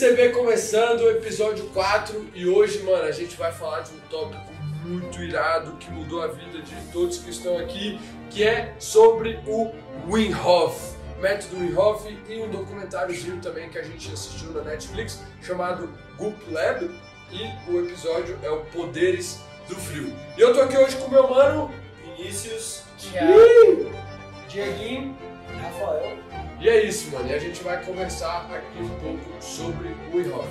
CB começando, episódio 4, e hoje, mano, a gente vai falar de um tópico muito irado que mudou a vida de todos que estão aqui, que é sobre o Wim Hof, método Wim Hof e um documentáriozinho também que a gente assistiu na Netflix chamado Goop Lab, e o episódio é o Poderes do Frio. E eu tô aqui hoje com o meu mano Vinícius, Thiago, Dieguinho, Rafael. E é isso, mano. E a gente vai conversar aqui um pouco sobre o Wim Hof.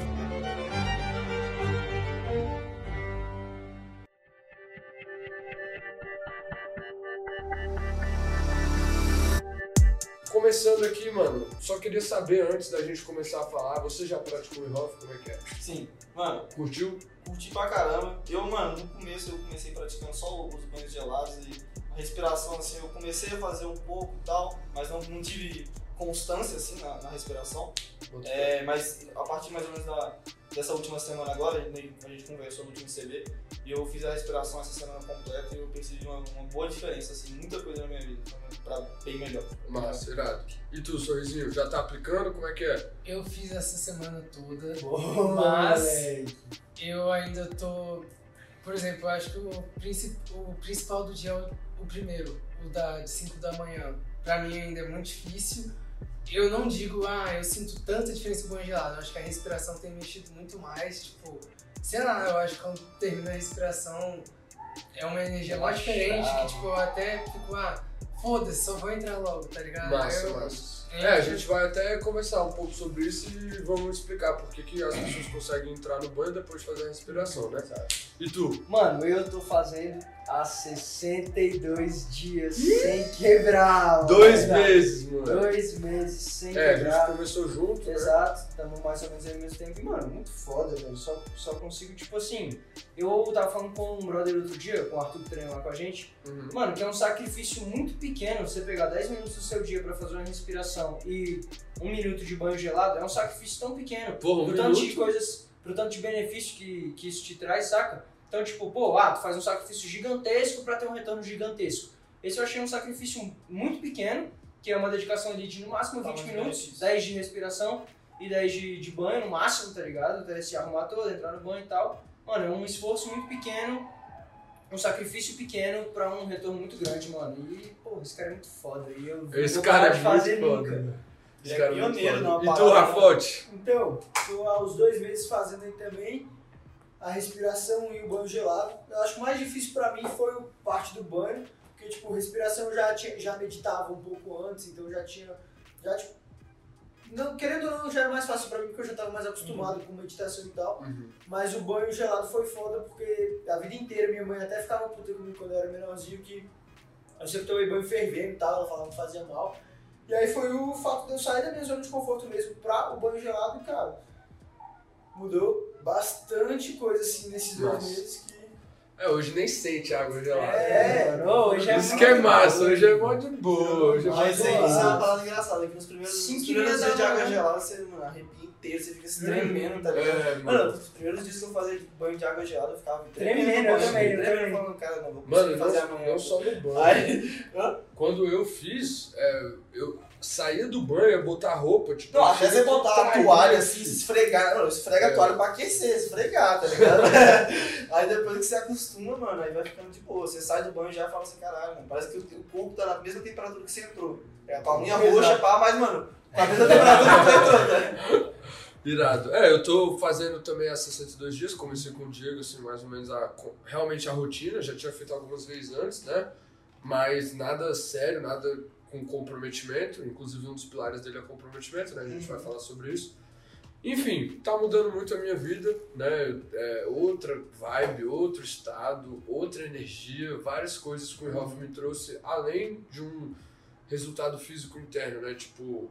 Começando aqui, mano, só queria saber antes da gente começar a falar, você já praticou o Wim Hof? Como é que é? sim, mano, Curtiu? curti pra caramba. Eu, mano, no começo eu comecei praticando só os banhos gelados e a respiração, assim, eu comecei a fazer um pouco e tal, mas não, não tive constância, assim, na, na respiração. É, mas a partir mais ou menos da, dessa última semana agora, a gente, a gente conversou no último CB, e eu fiz a respiração essa semana completa e eu percebi uma, uma boa diferença, assim, muita coisa na minha vida, pra bem melhor. Massa, irado. E tu, Sorrisinho, já tá aplicando? Como é que é? Eu fiz essa semana toda, Boa, Mas- moleque. eu ainda tô. Por exemplo, eu acho que o, princi- o principal do dia é o, o primeiro, o da, de 5 da manhã. Pra mim ainda é muito difícil. Eu não digo, ah, eu sinto tanta diferença no banho gelado. Eu acho que a respiração tem mexido muito mais. Tipo, sei lá, eu acho que quando termina a respiração é uma energia mais diferente. Que tipo, eu até fico, ah, foda-se, só vou entrar logo, tá ligado? Massa, eu, massa. É, a gente vai até conversar um pouco sobre isso e vamos explicar por que que as pessoas conseguem entrar no banho depois de fazer a respiração, né? E tu? Mano, eu tô fazendo há 62 dias sem quebrar. Dois mano. meses, mano. Dois meses sem É, a gente quebrar. começou junto, né? Exato, estamos mais ou menos aí ao mesmo tempo. E, mano, muito foda, velho. Só, só consigo, tipo assim. Eu tava falando com um brother outro dia, com o Arthur que treina lá com a gente. Uhum. Mano, que é um sacrifício muito pequeno você pegar 10 minutos do seu dia pra fazer uma respiração e um minuto de banho gelado. É um sacrifício tão pequeno. Porra, um pro tanto de coisas, pro tanto de benefício que, que isso te traz, saca? Então, tipo, pô, ah, tu faz um sacrifício gigantesco pra ter um retorno gigantesco. Esse eu achei um sacrifício muito pequeno, que é uma dedicação ali de no máximo Tá 20 muito minutos, benefício. 10 de respiração e 10 de, de banho no máximo, tá ligado? Até se arrumar todo, entrar no banho e tal. Mano, é um esforço muito pequeno, um sacrifício pequeno pra um retorno muito grande, mano. E, pô, esse cara é muito foda. E eu Esse vou cara é de muito fazer foda. nunca. Ele Esse é cara muito pioneiro foda. numa E tu, Rafote? Então, tô há uns dois meses fazendo aí também a respiração e o banho gelado. Eu acho que o mais difícil pra mim foi o parte do banho, porque tipo, respiração eu já, tinha, já meditava um pouco antes, então eu já tinha. Já, tipo, não, querendo ou não, já era mais fácil pra mim, porque eu já tava mais acostumado com meditação e tal. Mas o banho gelado foi foda, porque a vida inteira minha mãe até ficava puta comigo quando eu era menorzinho, que eu sempre tomei banho fervendo e tal, ela falava que fazia mal. E aí foi o fato de eu sair da minha zona de conforto mesmo pra o banho gelado, e cara, mudou bastante coisa assim nesses dois meses que. É, hoje nem sente água gelada. É, mano, hoje é Isso muito que é massa, hoje é mó de boa. Hoje é Mas isso é uma parada engraçada, que nos primeiros, nos Cinco primeiros dias de água gelada, você, mano, arrepia inteiro, você fica se tremendo, tá ligado? É, Mano, mano. os primeiros dias que eu fazia banho de água gelada, eu ficava Tremendo, eu também, eu tremendo, também. falando, cara, não vou Mano, fazer não, não só no banho. Aí, Quando eu fiz, é, eu saía do banho, ia botar roupa, tipo. não, até você botar a toalha assim, se esfregar, não, esfrega É. a toalha pra aquecer, esfregar, tá ligado? aí depois que você acostuma, mano, aí vai ficando de boa. Você sai do banho e já fala assim, caralho, mano, parece que o teu corpo tá na mesma temperatura que você entrou. É a palminha Exato. roxa, pá, mas, mano, com a mesma temperatura que você entrou, tá? Irado. É, eu tô fazendo também há 62 dias, comecei com o Diego, assim, mais ou menos a, realmente a rotina, já tinha feito algumas vezes antes, né? Mas nada sério, nada com comprometimento, inclusive um dos pilares dele é comprometimento, né? A gente vai falar sobre isso. Enfim, tá mudando muito a minha vida, né? É, outra vibe, outro estado, outra energia, várias coisas que o Hoff me trouxe, além de um resultado físico interno, né? Tipo,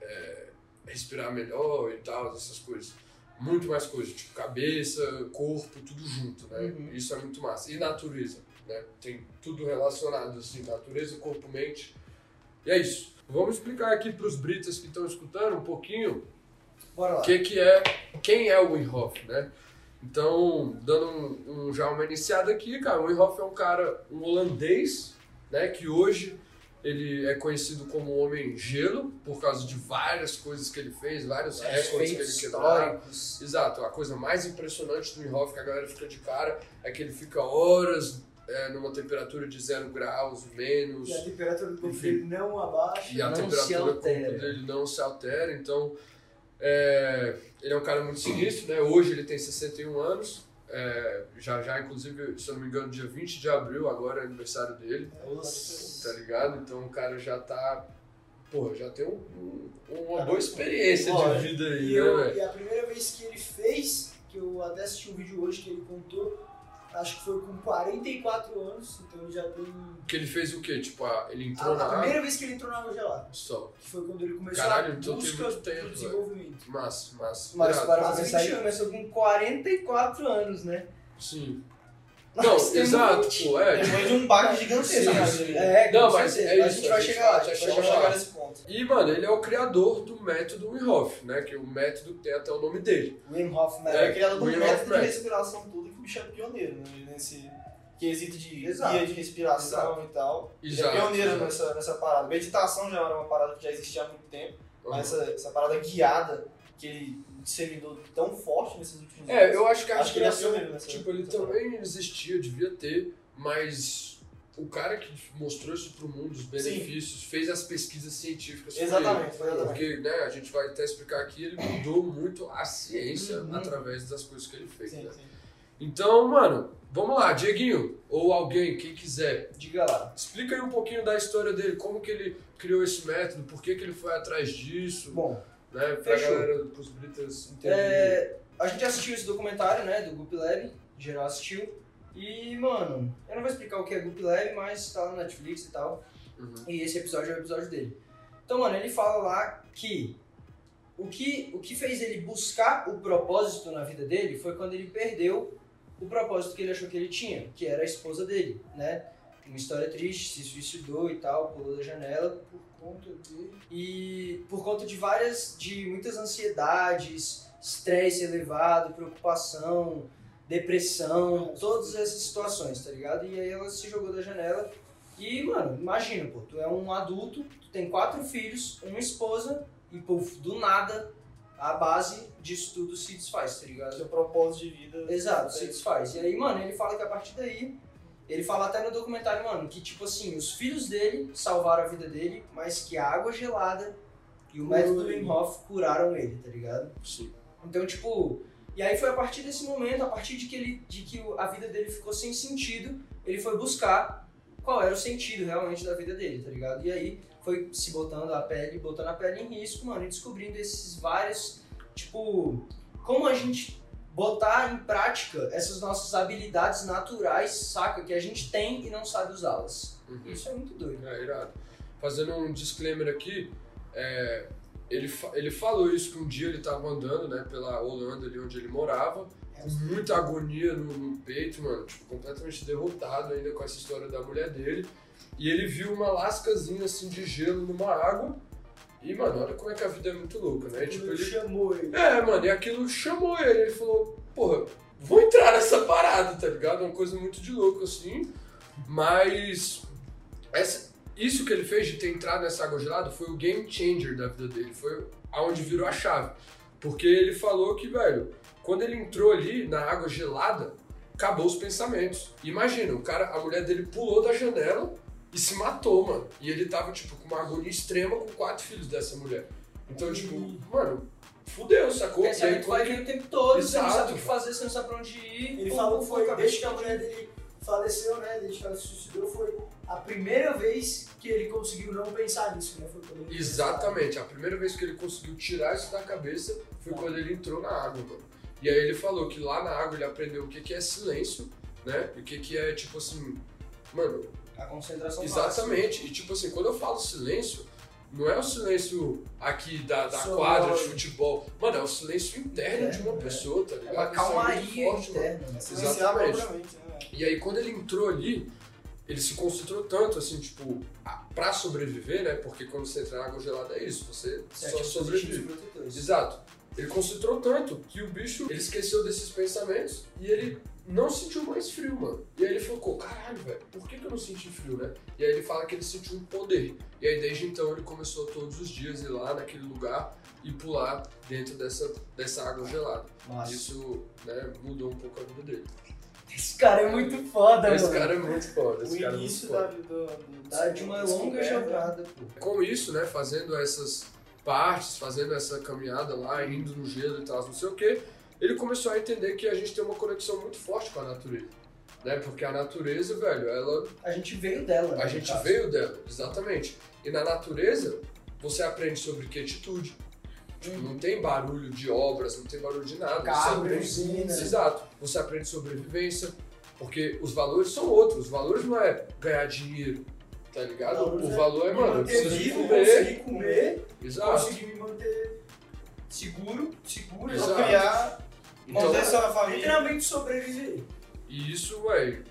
é, respirar melhor e tal, essas coisas. Muito mais coisas, tipo cabeça, corpo, tudo junto, né? Uhum. Isso é muito massa. E natureza, né? Tem tudo relacionado, assim, natureza, corpo, mente. E é isso. Vamos explicar aqui para os britas que estão escutando um pouquinho Bora lá. o que, que é, quem é o Wim Hof, né? Então, dando um, um- já uma iniciada aqui, cara, o Wim Hof é um cara, um holandês, né, que hoje Ele é conhecido como Homem Gelo, por causa de várias coisas que ele fez, vários recordes que ele quebrou. Exato, a coisa mais impressionante do Inhofe que a galera fica de cara é que ele fica horas é, numa temperatura de zero graus, menos, E a temperatura do corpo dele não abaixa. e a Não se temperatura do corpo altera. dele não se altera, então é, ele é um cara muito sinistro, né? Hoje ele tem 61 anos, é, já já, inclusive, se eu não me engano, dia 20 de abril, agora é aniversário dele, tá ligado? Então o cara já tá. Porra, já tem um- um- uma boa experiência de vida aí, E, né, eu, e a primeira vez que ele fez, que eu até assisti um vídeo hoje que ele contou, acho que foi com 44 anos, então ele já tem. Que ele fez o quê? Tipo, ah, ele A, entrou na a primeira vez que ele entrou na água gelada, Só. que foi quando ele começou Caralho, a então busca muito tempo, do desenvolvimento. Massa, massa. Mas Irado. para Quase pensar, 20 ele começou com 44 anos, né? Sim. Não, temos exato, 20. pô, é. Depois de um baque gigantesco Sim. É, Não, mas certeza. é a isso, gente a vai gente chegar lá, vai- a gente vai chegar chegar lá. nesse ponto. E, mano, ele é o criador do método Wim Hof, né? Que o método tem até o nome dele. Wim Hof, Ele né? é criado um Wim Hof método de Method. respiração tudo que bicho é pioneiro, né? Nesse quesito de Exato. guia de respiração e tal. Exato, Ele é pioneiro exato. nessa, nessa parada. Meditação já era uma parada que já existia há muito tempo, Uhum. mas essa, essa parada guiada que ele disseminou tão forte nesses últimos É, anos. eu acho que a Acho que ele é respiração, tipo, ele também existia, devia ter, mas o cara que mostrou isso pro mundo, os benefícios, fez as pesquisas científicas foi Exatamente, ele. exatamente. Porque, né, a gente vai até explicar aqui, ele mudou muito a ciência Uhum. através das coisas que ele fez, Sim, né? sim. Então, mano, vamos lá, Dieguinho, ou alguém, quem quiser, Diga lá. explica aí um pouquinho da história dele, como que ele criou esse método, por que que ele foi atrás disso, Bom, né, pra fechou. galera, pros britas entenderem. é, a gente assistiu esse documentário, né, do Goop Lab, geral assistiu. E, mano, eu não vou explicar o que é Goop Lab, mas tá lá na Netflix e tal. Uhum. E esse episódio é o episódio dele. Então, mano, ele fala lá que o que, o que fez ele buscar o propósito na vida dele foi quando ele perdeu o propósito que ele achou que ele tinha, que era a esposa dele, né? Uma história triste, se suicidou e tal, pulou da janela Por conta de. e por conta de várias, de muitas ansiedades, estresse elevado, preocupação, depressão, todas essas situações, tá ligado? E aí ela se jogou da janela e, mano, imagina, pô, tu é um adulto, tu tem quatro filhos, uma esposa e, puf, do nada, a base disso tudo se desfaz, tá ligado? Seu propósito de vida. Exato, se desfaz. E aí, mano, ele fala que a partir daí, ele fala até no documentário, mano, que tipo assim, os filhos dele salvaram a vida dele, mas que a água gelada e o Curou método. Wim Hof curaram ele, tá ligado? Sim. Então, tipo, e aí foi a partir desse momento, a partir de que ele de que a vida dele ficou sem sentido, ele foi buscar qual era o sentido realmente da vida dele, tá ligado? E aí foi se botando a pele, botando a pele em risco, mano, e descobrindo esses vários, tipo, como a gente botar em prática essas nossas habilidades naturais, saca? Que a gente tem e não sabe usá-las. Uhum. Isso é muito doido. É, irado. Fazendo um disclaimer aqui, é, ele, fa- ele falou isso que um dia ele estava andando, né, pela Holanda, ali onde ele morava, com muita agonia no, no peito, mano, tipo, completamente derrotado ainda com essa história da mulher dele. E ele viu uma lascazinha, assim, de gelo numa água. E, mano, olha como é que a vida é muito louca, né? Tipo, ele... chamou ele. É, mano, e aquilo chamou ele. Ele falou, porra, vou entrar nessa parada, tá ligado? Uma coisa muito de louco, assim. Mas essa- isso que ele fez de ter entrado nessa água gelada foi o game changer da vida dele. Foi aonde virou a chave. Porque ele falou que, velho, quando ele entrou ali na água gelada, acabou os pensamentos. Imagina, o cara, a mulher dele pulou da janela e se matou, mano. E ele tava, tipo, com uma agonia extrema com quatro filhos dessa mulher. Então, tipo, mano, fudeu, sacou? Pensamento E aí, vai vir o tempo todo, você não Exato. sabe o que fazer, você não sabe pra onde ir. Ele pum, falou que foi, desde de que a mulher dele faleceu, né? Desde que ela se suicidou, foi a primeira vez que ele conseguiu não pensar nisso, né? Foi quando ele Exatamente, a primeira vez que ele conseguiu tirar isso da cabeça foi quando ele entrou na água, mano. E aí ele falou que lá na água ele aprendeu o que que é silêncio, né? E o que que é, tipo assim, mano, A concentração exatamente. E tipo assim, quando eu falo silêncio, não é o silêncio aqui da, da quadra de futebol. Mano, é o silêncio interno de uma Interno, é. pessoa, tá É ligado? uma é muito calmaria forte, interna. né? Exatamente. né? E aí quando ele entrou ali, ele se concentrou tanto, assim, tipo, pra sobreviver, né? Porque quando você entra na água gelada é isso, você Você só ativa sobrevive. Exato. Ele concentrou tanto que o bicho ele esqueceu desses pensamentos e ele não sentiu mais frio, mano. E aí ele ficou, caralho, velho, por que, que eu não senti frio, né? E aí ele fala que ele sentiu um poder. E aí desde então ele começou todos os dias ir lá naquele lugar e pular dentro dessa, dessa água gelada. Nossa. Isso, né, mudou um pouco a vida dele. Esse cara é muito foda, Esse mano. cara é muito foda, esse O cara é início foda. da, Tá de uma longa pô. Com isso, né, fazendo essas partes, fazendo essa caminhada lá, indo no gelo e tal, não sei o que, ele começou a entender que a gente tem uma conexão muito forte com a natureza. Né? Porque a natureza, velho, ela A gente veio dela, né? A gente caso. veio dela, exatamente. E na natureza, você aprende sobre quietude. Tipo, não tem barulho de obras, não tem barulho de nada. Carro, você aprende... Exato. Você aprende sobrevivência, porque os valores são outros. Os valores não é ganhar dinheiro, tá ligado? Valores o é valor é, mano, eu preciso vivo, comer. conseguir comer, Exato. conseguir me manter Seguro. seguro, Exato. Criar, Então, manter sua família. literalmente sobreviver. E isso, ué,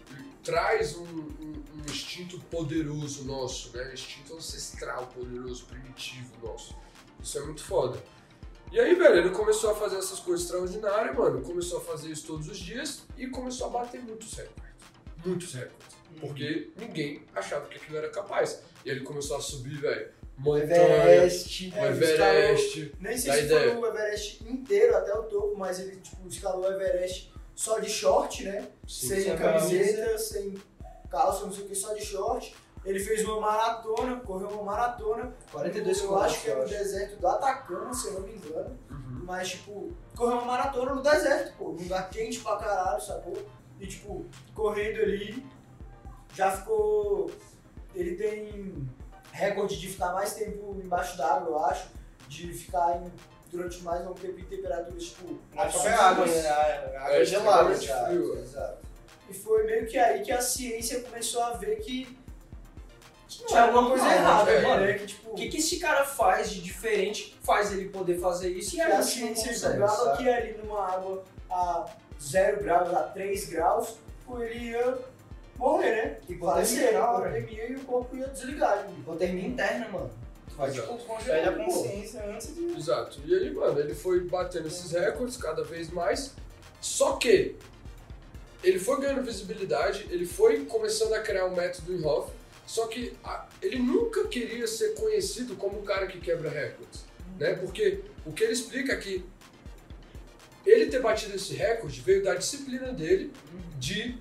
traz um, um- um instinto poderoso nosso, né? Instinto ancestral poderoso, primitivo nosso. Isso é muito foda. E aí, velho, ele começou a fazer essas coisas extraordinárias, mano. Começou a fazer isso todos os dias e começou a bater muitos recordes. Muitos recordes. Porque ninguém achava que aquilo era capaz. E ele começou a subir, velho, montanha, Everest. o É, Everest. Nem Dá sei se ideia. foi o Everest inteiro até o topo, mas ele tipo, escalou o Everest só de short, né? Sim, sem camiseta, sem calça, não sei o que, só de short. Ele fez uma maratona, correu uma maratona. 42 Eu acho que é no deserto do Atacama, se eu não me engano. Uhum. Mas, tipo, correu uma maratona no deserto, pô. Num lugar quente pra caralho, sacou? E, tipo, correndo ali, já ficou. Ele tem recorde de ficar mais tempo embaixo d'água, eu acho. De ficar em- durante mais longo tempo em temperaturas, tipo. Água, né? A água É, gelada. extremamente já. frio. Exato. E foi meio que aí que a ciência começou a ver que Que não tinha é alguma coisa errada, né, mano? né? Que, tipo, O que, que esse cara faz de diferente que faz ele poder fazer isso e a a ciência sabe? que ali numa água a 0 graus, a 3 graus, ele ia morrer, né? Hipotermia, Falecer, na hora. hipotermia e o corpo ia desligar. Hipotermia interna, mano. Vai, Exato. tipo, Perde a consciência antes de. Exato. E aí, mano, ele foi batendo esses recordes cada vez mais. Só que ele foi ganhando visibilidade, ele foi começando a criar o método Wim Hof, só que a- ele nunca queria ser conhecido como o cara que quebra recordes, né? Porque o que ele explica é que ele ter batido esse recorde veio da disciplina dele de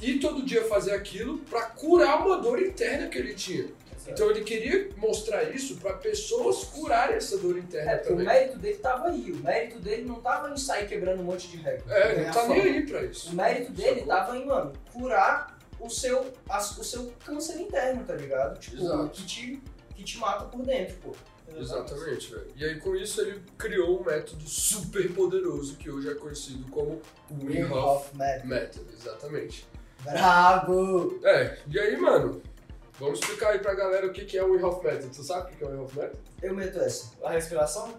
ir todo dia fazer aquilo pra curar uma dor interna que ele tinha. Então ele queria mostrar isso pra pessoas curarem essa dor interna É, porque o também. mérito dele tava aí. O mérito dele não tava em sair quebrando um monte de recorde. É, ganhar não tá fama. nem aí pra isso. O mérito dele Sacou? tava em, mano, curar o seu, as- o seu câncer interno, tá ligado? Tipo, Exato. que te, que te mata por dentro, pô. Exatamente, velho. E aí com isso ele criou um método super poderoso que hoje é conhecido como o Wim Hof Mad. Method, exatamente. Bravo! É, e aí, mano, vamos explicar aí pra galera o que que é o Wim Hof Method. Tu sabe o que que é o Wim Hof Method? Eu meto essa. A respiração?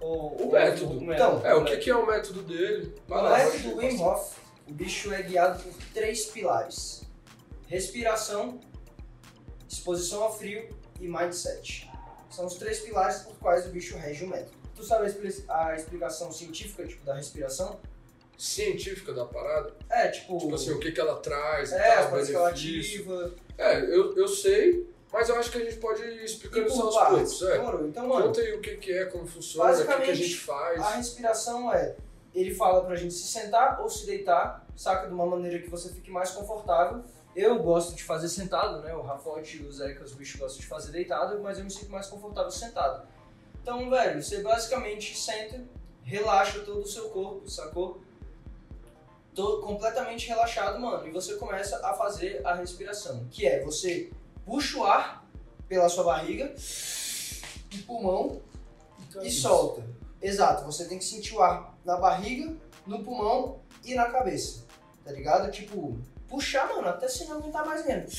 Ou, O ou- método. o Então, É, o que que é o método dele? O lá, método Wim. Hof, o bicho é guiado por três pilares: respiração, exposição ao frio e mindset. São os três pilares por quais o bicho rege o método. Tu sabe a, expli- a explicação científica tipo, da respiração? Científica da parada. É, tipo. Tipo assim, o que que ela traz é, a tal, benefício. ativa. É, eu, eu sei, mas eu acho que a gente pode ir explicando isso aos poucos. É. Então, mano, Conta aí o que que é, como funciona, o que que a gente faz. A respiração é, ele fala pra gente se sentar ou se deitar, saca? De uma maneira que você fique mais confortável. Eu gosto de fazer sentado, né? O Rafote e o Zeca, os bichos gostam de fazer deitado, mas eu me sinto mais confortável sentado. Então, velho, você basicamente senta, relaxa todo o seu corpo, sacou? Tô completamente relaxado, mano. E você começa a fazer a respiração, que é você puxa o ar pela sua barriga, e pulmão, e solta. Exato, você tem que sentir o ar na barriga, no pulmão e na cabeça. Tá ligado? Tipo, puxar, mano, até você não aguentar mais dentro.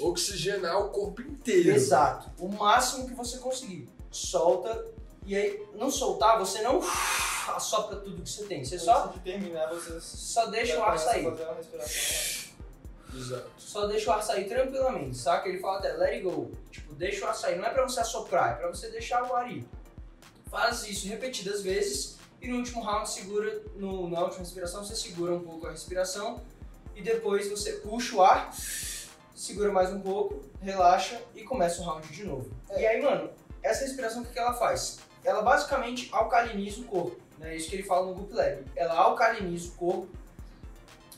Oxigenar o corpo inteiro. Exato. O máximo que você conseguir. Solta. E aí, não soltar, você não assopra tudo que você tem. Você só, de terminar, você só deixa o ar sair. Exato. Só deixa o ar sair tranquilamente, saca? Ele fala até let it go. Tipo, deixa o ar sair. Não é pra você assoprar, é pra você deixar o ar ir. Faz isso repetidas vezes E no último round segura, no, na última respiração você segura um pouco a respiração e depois você puxa o ar, segura mais um pouco, relaxa e começa o round de novo. E aí, mano, essa respiração o que que ela faz? Ela basicamente alcaliniza o corpo, né? Isso que ele fala no Goop Lab. Ela alcaliniza o corpo,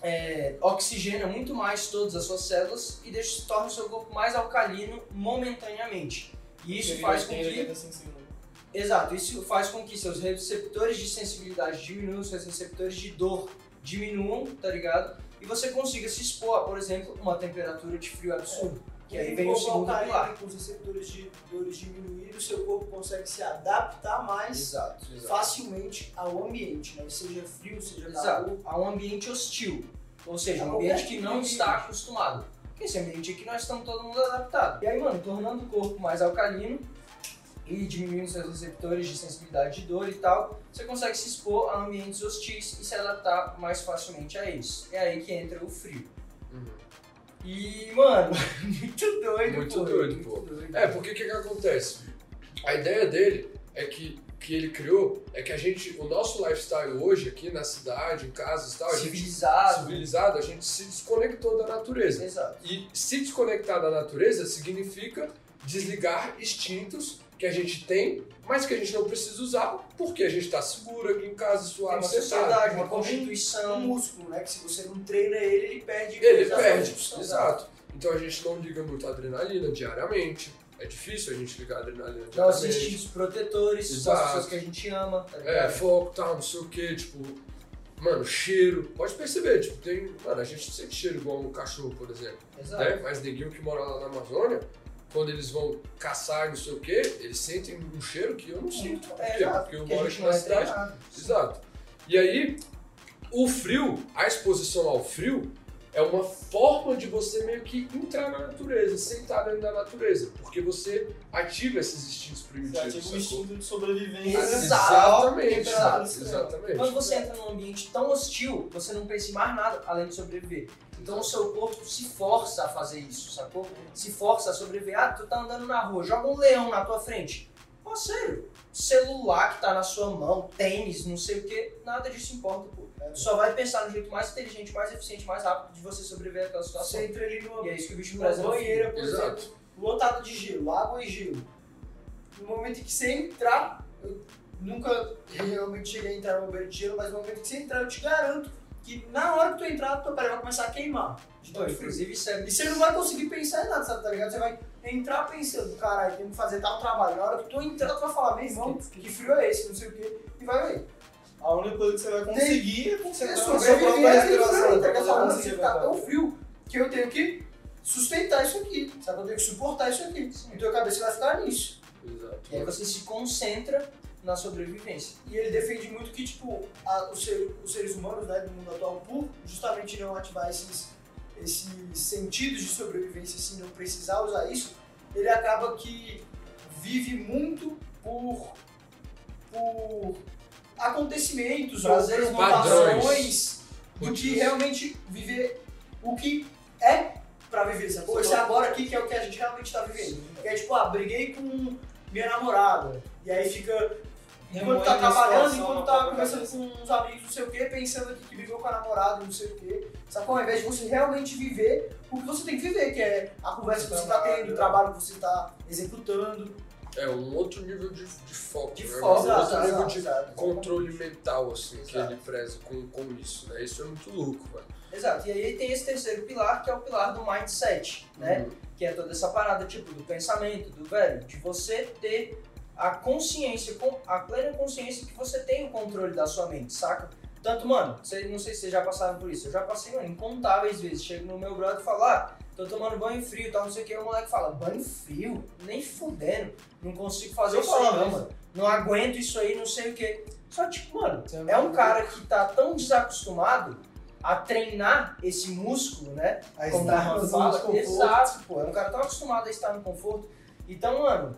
é, oxigena muito mais todas as suas células e deixa, torna o seu corpo mais alcalino momentaneamente. E isso faz com que 85 segundos. Exato, isso faz com que seus receptores de sensibilidade diminuam, seus receptores de dor diminuam, tá ligado? E você consiga se expor a, por exemplo, uma temperatura de frio absurdo. Que aí vem o segundo pilar. com os receptores de dores diminuídos, seu corpo consegue se adaptar mais Exato, facilmente ao ambiente, né? seja frio, seja Exato. calor. A um ambiente hostil. Ou seja, A um ambiente que não está acostumado. Porque esse ambiente aqui nós estamos todo mundo adaptado. E aí, mano, tornando o corpo mais alcalino e diminuindo seus receptores de sensibilidade de dor e tal, você consegue se expor a ambientes hostis e se adaptar mais facilmente a eles. É aí que entra o frio. Uhum. E, mano, muito doido, Muito pô. doido, muito pô. doido. É, porque o que, que acontece? A ideia dele é que, que ele criou é que a gente, o nosso lifestyle hoje aqui na cidade, em casas e tal, a gente Civilizado. civilizado, a gente se desconectou da natureza. Exato. E se desconectar da natureza significa desligar instintos que a gente tem, mas que a gente não precisa usar, porque a gente está seguro aqui em casa, Tem suave, uma sentado. sociedade, uma É como um constituição. músculo, né? Que se você não treina ele, ele perde. Ele perde, exato. Então a gente não liga muito a adrenalina diariamente. É difícil a gente ligar a adrenalina diariamente. instintos protetores, são Exato. as pessoas que a gente ama, tá É, ligado? foco, tal, não sei o que, tipo. Mano, cheiro. Pode perceber, tipo, tem. Mano, a gente sente cheiro igual um cachorro, por exemplo. Exato. Né? Mas neguinho que mora lá na Amazônia, quando eles vão caçar não sei o que, eles sentem um cheiro que eu não sinto. Por É, quê? exato, Porque eu moro aqui na é cidade. Exato. E aí, o frio, a exposição ao frio, é uma forma de você meio que entrar na natureza, sentar dentro da natureza. Porque você ativa esses instintos Você primitivos. ativa o instinto de sobrevivência. Exatamente, Temperatura exatamente. Quando você entra num ambiente tão hostil, você não pensa em mais nada além de sobreviver. Então o seu corpo se força a fazer isso, sacou? Se força a sobreviver. Ah, tu tá andando na rua, joga um leão na tua frente. Pô, sério, celular que tá na sua mão, tênis, não sei o que, nada disso importa, pô. Tu só vai pensar no jeito mais inteligente, mais eficiente, mais rápido de você sobreviver àquela situação. Você entra ali numa, E é isso que o bicho numa brasileiro banheira, por Exato. exemplo, lotada de gelo, água e gelo. No momento em que você entrar, eu nunca realmente cheguei a entrar no banheiro de gelo, mas no momento que você entrar, eu te garanto que na hora que tu entrar, tua pele vai começar a queimar. De inclusive isso é E você não vai conseguir pensar em nada, sabe, tá ligado? Você vai entrar pensando, caralho, tem que fazer tal trabalho. Na hora que tu entrar, tu vai falar, meu irmão, que frio é esse, não sei o quê, e vai ver. A única coisa que você vai conseguir é É concentrar só na sua própria respiração. tá ligado? poder Falando conseguir assim, tá aguentar. tão frio que eu tenho que sustentar isso aqui, sabe? Eu tenho que suportar isso aqui. Então a cabeça vai ficar nisso. Exato. E aí você se concentra na sobrevivência. E ele defende muito que, tipo, a- os, ser- os seres humanos, né, do mundo atual, por justamente não ativar esses, esses sentidos de sobrevivência, assim, não precisar usar isso, ele acaba que vive muito por, por acontecimentos, ou Prazeres preocupações do que realmente viver o que é pra viver, sacou? Esse agora aqui que é o que a gente realmente tá vivendo. Que é tipo, ah, briguei com minha namorada. E aí fica Enquanto tá Remoendo a trabalhando, enquanto tá conversando com uns amigos, não sei o quê, pensando aqui que brigou com a namorada, não sei o quê. Sacou? Ao invés de você realmente viver o que você tem que viver, que é a conversa que você tá tendo, o trabalho que você tá executando. É um outro nível de, de foco, De né? foco, um outro exato, nível exato, de exato. controle mental, assim, que Exato. ele preza com, com isso, né? Isso é muito louco, velho. Exato. E aí tem esse terceiro pilar, que é o pilar do mindset, né? Uhum. Que é toda essa parada, tipo, do pensamento, do velho, de você ter a consciência, a plena consciência que você tem o controle da sua mente, saca? Tanto, mano, cê- não sei se vocês já passaram por isso, eu já passei, mano, incontáveis vezes. Chego no meu brother e falo, ah, tô tomando banho frio e tal, não sei o que, o moleque fala, banho frio? Nem fudendo, não consigo fazer isso aí não, mano. Não aguento isso aí, não sei o que. Só, tipo, mano, é um cara que tá tão desacostumado a treinar esse músculo, né? A Como estar no fala, conforto. exato, pô. É um cara tão acostumado a estar no conforto. Então, mano,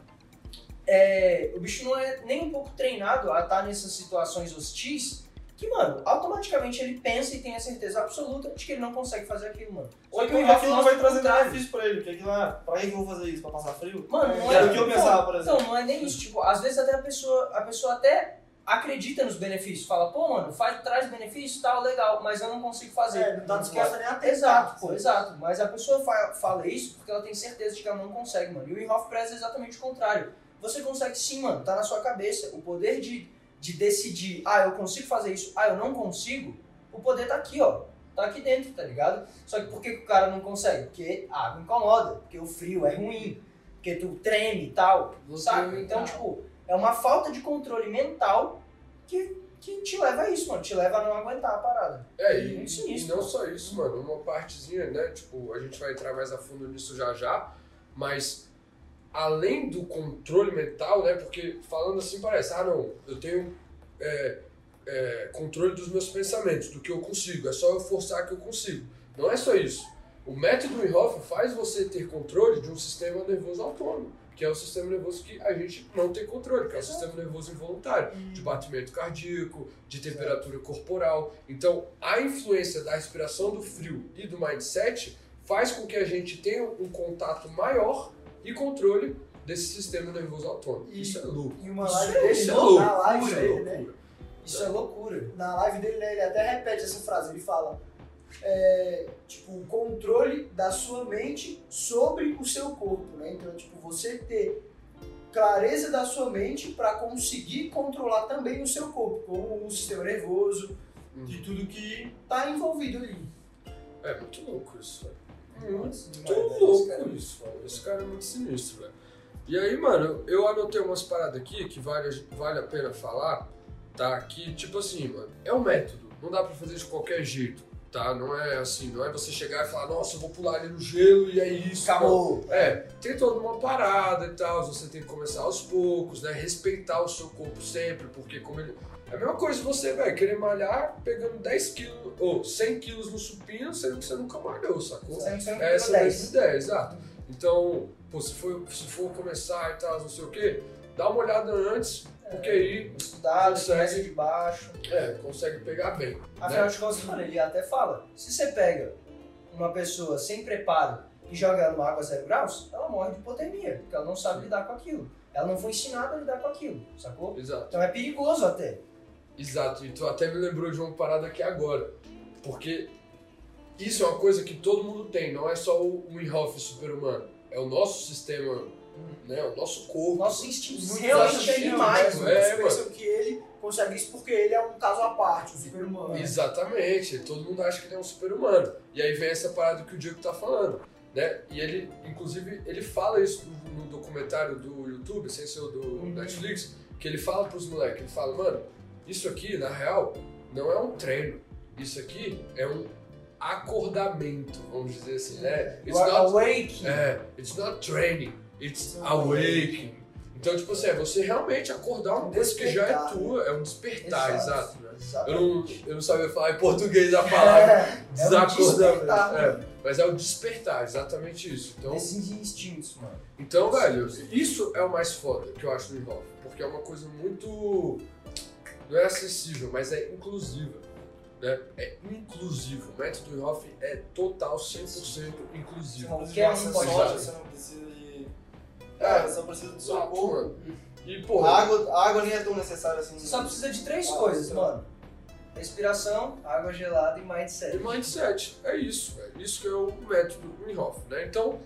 é, o bicho não é nem um pouco treinado a estar nessas situações hostis que, mano, automaticamente ele pensa e tem a certeza absoluta de que ele não consegue fazer aquilo, mano. Só que o aquilo não vai trazer benefício pra ele, porque aquilo é, pra que eu vou fazer isso? Pra passar frio? Mano, não Era é. o que eu pô, pensava, por exemplo. Então, não é nem isso. Tipo, às vezes até a pessoa, a pessoa até acredita nos benefícios, fala, pô, mano, faz, traz benefício, tal, legal, mas eu não consigo fazer. É, não tá disposta nem a tentar. Exato, pô, exato. Mas a pessoa fa- fala isso porque ela tem certeza de que ela não consegue, mano. E o Inhoff preza exatamente o contrário. Você consegue sim, mano, tá na sua cabeça. O poder de, de decidir, ah, eu consigo fazer isso, ah, eu não consigo, o poder tá aqui, ó. Tá aqui dentro, tá ligado? Só que por que, que o cara não consegue? Porque a água incomoda, porque o frio é ruim, porque tu treme e tal, sabe? Então, tipo, é uma falta de controle mental que, que te leva a isso, mano. Te leva a não aguentar a parada. É, e, Muito e sinistro, não só isso, mano, uma partezinha, né? Tipo, a gente vai entrar mais a fundo nisso já já, mas além do controle mental, né? Porque falando assim parece, ah não, eu tenho é, é, controle dos meus pensamentos, do que eu consigo, é só eu forçar que eu consigo. Não é só isso. O método Inhofe faz você ter controle de um sistema nervoso autônomo, que é o sistema nervoso que a gente não tem controle, que é o sistema nervoso involuntário, de batimento cardíaco, de temperatura corporal. Então, a influência da respiração do frio e do mindset faz com que a gente tenha um contato maior e controle desse sistema nervoso autônomo. E- Isso é louco. E uma Isso live é- dele, Isso é na louco. live Isso é dele, né? loucura. Isso é loucura. Na live dele, né, ele até repete essa frase. Ele fala, é, tipo, o controle da sua mente sobre o seu corpo, né? Então, tipo, você ter clareza da sua mente para conseguir controlar também o seu corpo, como o sistema nervoso, de tudo que tá envolvido ali. É muito louco isso, velho. Muito louco isso, velho. Esse cara é muito sinistro, velho. E aí, mano, eu anotei umas paradas aqui que vale, vale a pena falar, tá? Que, tipo assim, mano, é um método. Não dá pra fazer de qualquer jeito, tá? Não é assim, não é você chegar e falar, nossa, eu vou pular ali no gelo e é isso. Acabou. Não. É, tem toda uma parada e tal, você tem que começar aos poucos, né? Respeitar o seu corpo sempre, porque como ele... É a mesma coisa você, velho, querer malhar pegando 10 quilos ou 100 quilos no supino, sendo que você nunca malhou, sacou? Você sempre É, tirou são 10 de 10, exato. Então, pô, se for, se for começar e tal, não sei o quê, dá uma olhada antes, porque aí Estudado, Consegue. de baixo. é, consegue pegar bem. Afinal Né? de contas, mano, ele até fala: se você pega uma pessoa sem preparo e joga ela numa água zero graus, ela morre de hipotermia, porque ela não sabe lidar com aquilo. Ela não foi ensinada a lidar com aquilo, sacou? Exato. Então é perigoso até. Exato, e tu até me lembrou de uma parada aqui agora. Porque isso é uma coisa que todo mundo tem, não é só o Winhoff super-humano. É o nosso sistema, né? O nosso corpo. Nossos instintos Muitos realmente é demais, né? mano. É, Muitos pensam que ele consegue isso porque ele é um caso à parte, um super-humano. Exatamente, todo mundo acha que ele é um super-humano. E aí vem essa parada que o Diego tá falando, né? E ele, inclusive, ele fala isso no, no documentário do YouTube, sem ser o do Uhum. Netflix, que ele fala pros moleques, ele fala, mano, isso aqui, na real, não é um treino. Isso aqui é um acordamento, vamos dizer assim, né? You are awake. É, it's not training, it's awakening. Então, tipo assim, é você realmente acordar uma coisa que já é tua, é um despertar, Exato. exato, né? Eu não, eu não sabia falar em português a palavra É, é um desacordamento. é, mas é o despertar, exatamente isso. Então, Esses instintos, mano. então, velho, isso é o mais foda que eu acho do Involve. Porque é uma coisa muito. Não é acessível, mas é inclusiva. Né? É inclusivo. O método Inhofe é total 100% inclusivo. Qualquer um pode fazer. você não precisa de. É. Cara, você só precisa corpo. mano. E, A porra, água, a água nem é tão necessária assim. Você só precisa de três Ah, coisas, sim. mano. Respiração, água gelada e E mindset. mindset, é isso, velho. Isso que é o método Winhoff, né? Então,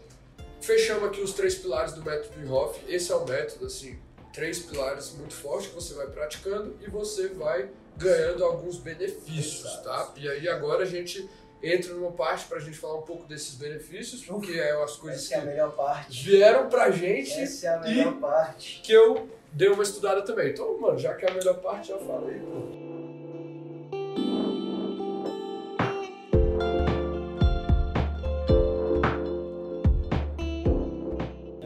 fechamos aqui os três pilares do método Winhoff. Esse é o método, assim, três pilares muito fortes que você vai praticando e você vai ganhando alguns benefícios, Exato. tá? E aí agora a gente entra numa parte pra gente falar um pouco desses benefícios, porque é as coisas Essa é a que parte. vieram pra gente Essa é a melhor parte. que eu dei uma estudada também. Então, mano, já que é a melhor parte, já falei, pô.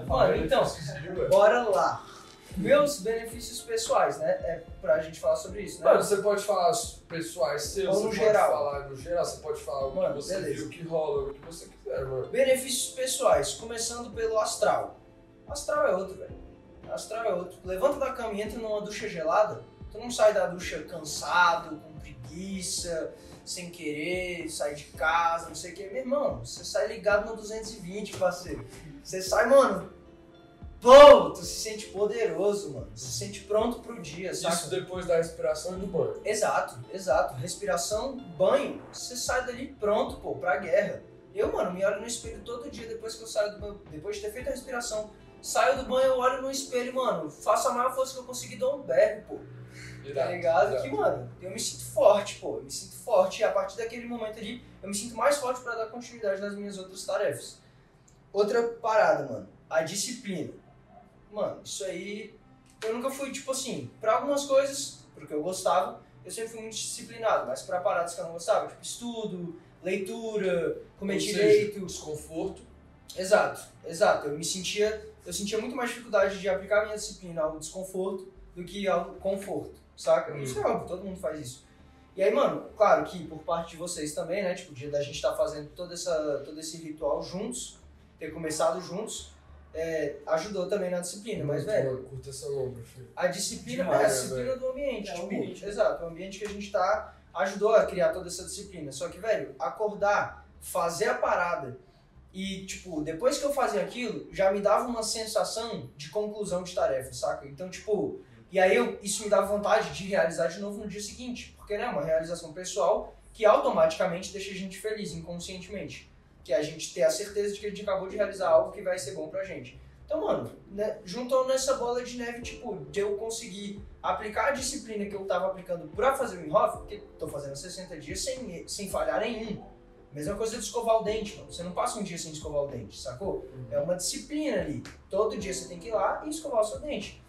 Mano, então, bora lá. Meus benefícios pessoais, né? É pra gente falar sobre isso, né? Mano, você pode falar pessoais seus, Ou você no pode geral. falar no geral, você pode falar o que Mano, você beleza. viu, o que rola, o que você quiser, mano. Benefícios pessoais, começando pelo astral. Astral é outro, velho. Astral é outro. Levanta da cama e entra numa ducha gelada, tu não sai da ducha cansado, com preguiça, sem querer, sai de casa, não sei o que. Meu irmão, você sai ligado no 220, parceiro. Você sai, mano, pô, tu se sente poderoso, mano. Tu se sente pronto pro dia, sabe? Isso depois da respiração e do banho. Exato, exato. Respiração, banho, você sai dali pronto, pô, pra guerra. Eu, mano, me olho no espelho todo dia depois que eu saio do banho, depois de ter feito a respiração. Saio do banho, eu olho no espelho, mano, faço a maior força que eu conseguir dar um berro, pô. Tá ligado? Que, mano, eu me sinto forte, pô. Eu me sinto forte e a partir daquele momento ali, eu me sinto mais forte pra dar continuidade nas minhas outras tarefas. Outra parada, mano, a disciplina. Mano, isso aí. Eu nunca fui, tipo assim, pra algumas coisas, porque eu gostava, eu sempre fui muito disciplinado, mas pra paradas que eu não gostava, tipo estudo, leitura, comer Ou seja, direito. desconforto. Exato, exato. Eu me sentia, eu sentia muito mais dificuldade de aplicar minha disciplina ao desconforto do que ao conforto, saca? Hum. Isso é óbvio, todo mundo faz isso. E aí, mano, claro que por parte de vocês também, né? Tipo, o dia da gente estar fazendo toda essa, todo esse ritual juntos, ter começado juntos, é, ajudou também na disciplina. Mas, Muito, velho, mano, curta essa lombra, filho. a disciplina Demais, é a disciplina do ambiente. É tipo, ambiente? Exato, o ambiente que a gente tá ajudou a criar toda essa disciplina. Só que, velho, acordar, fazer a parada e, tipo, depois que eu fazia aquilo, já me dava uma sensação de conclusão de tarefa, saca? Então, tipo, e aí eu, isso me dava vontade de realizar de novo no dia seguinte. Porque, né, é uma realização pessoal que automaticamente deixa a gente feliz, inconscientemente. Que é a gente ter a certeza de que a gente acabou de realizar algo que vai ser bom pra gente. Então, mano, né, juntou nessa bola de neve, tipo, de eu conseguir aplicar a disciplina que eu tava aplicando pra fazer o enrof, porque tô fazendo 60 dias sem, sem falhar nenhum. Mesma coisa de escovar o dente, mano. Você não passa um dia sem escovar o dente, sacou? É uma disciplina ali. Todo dia você tem que ir lá e escovar o seu dente.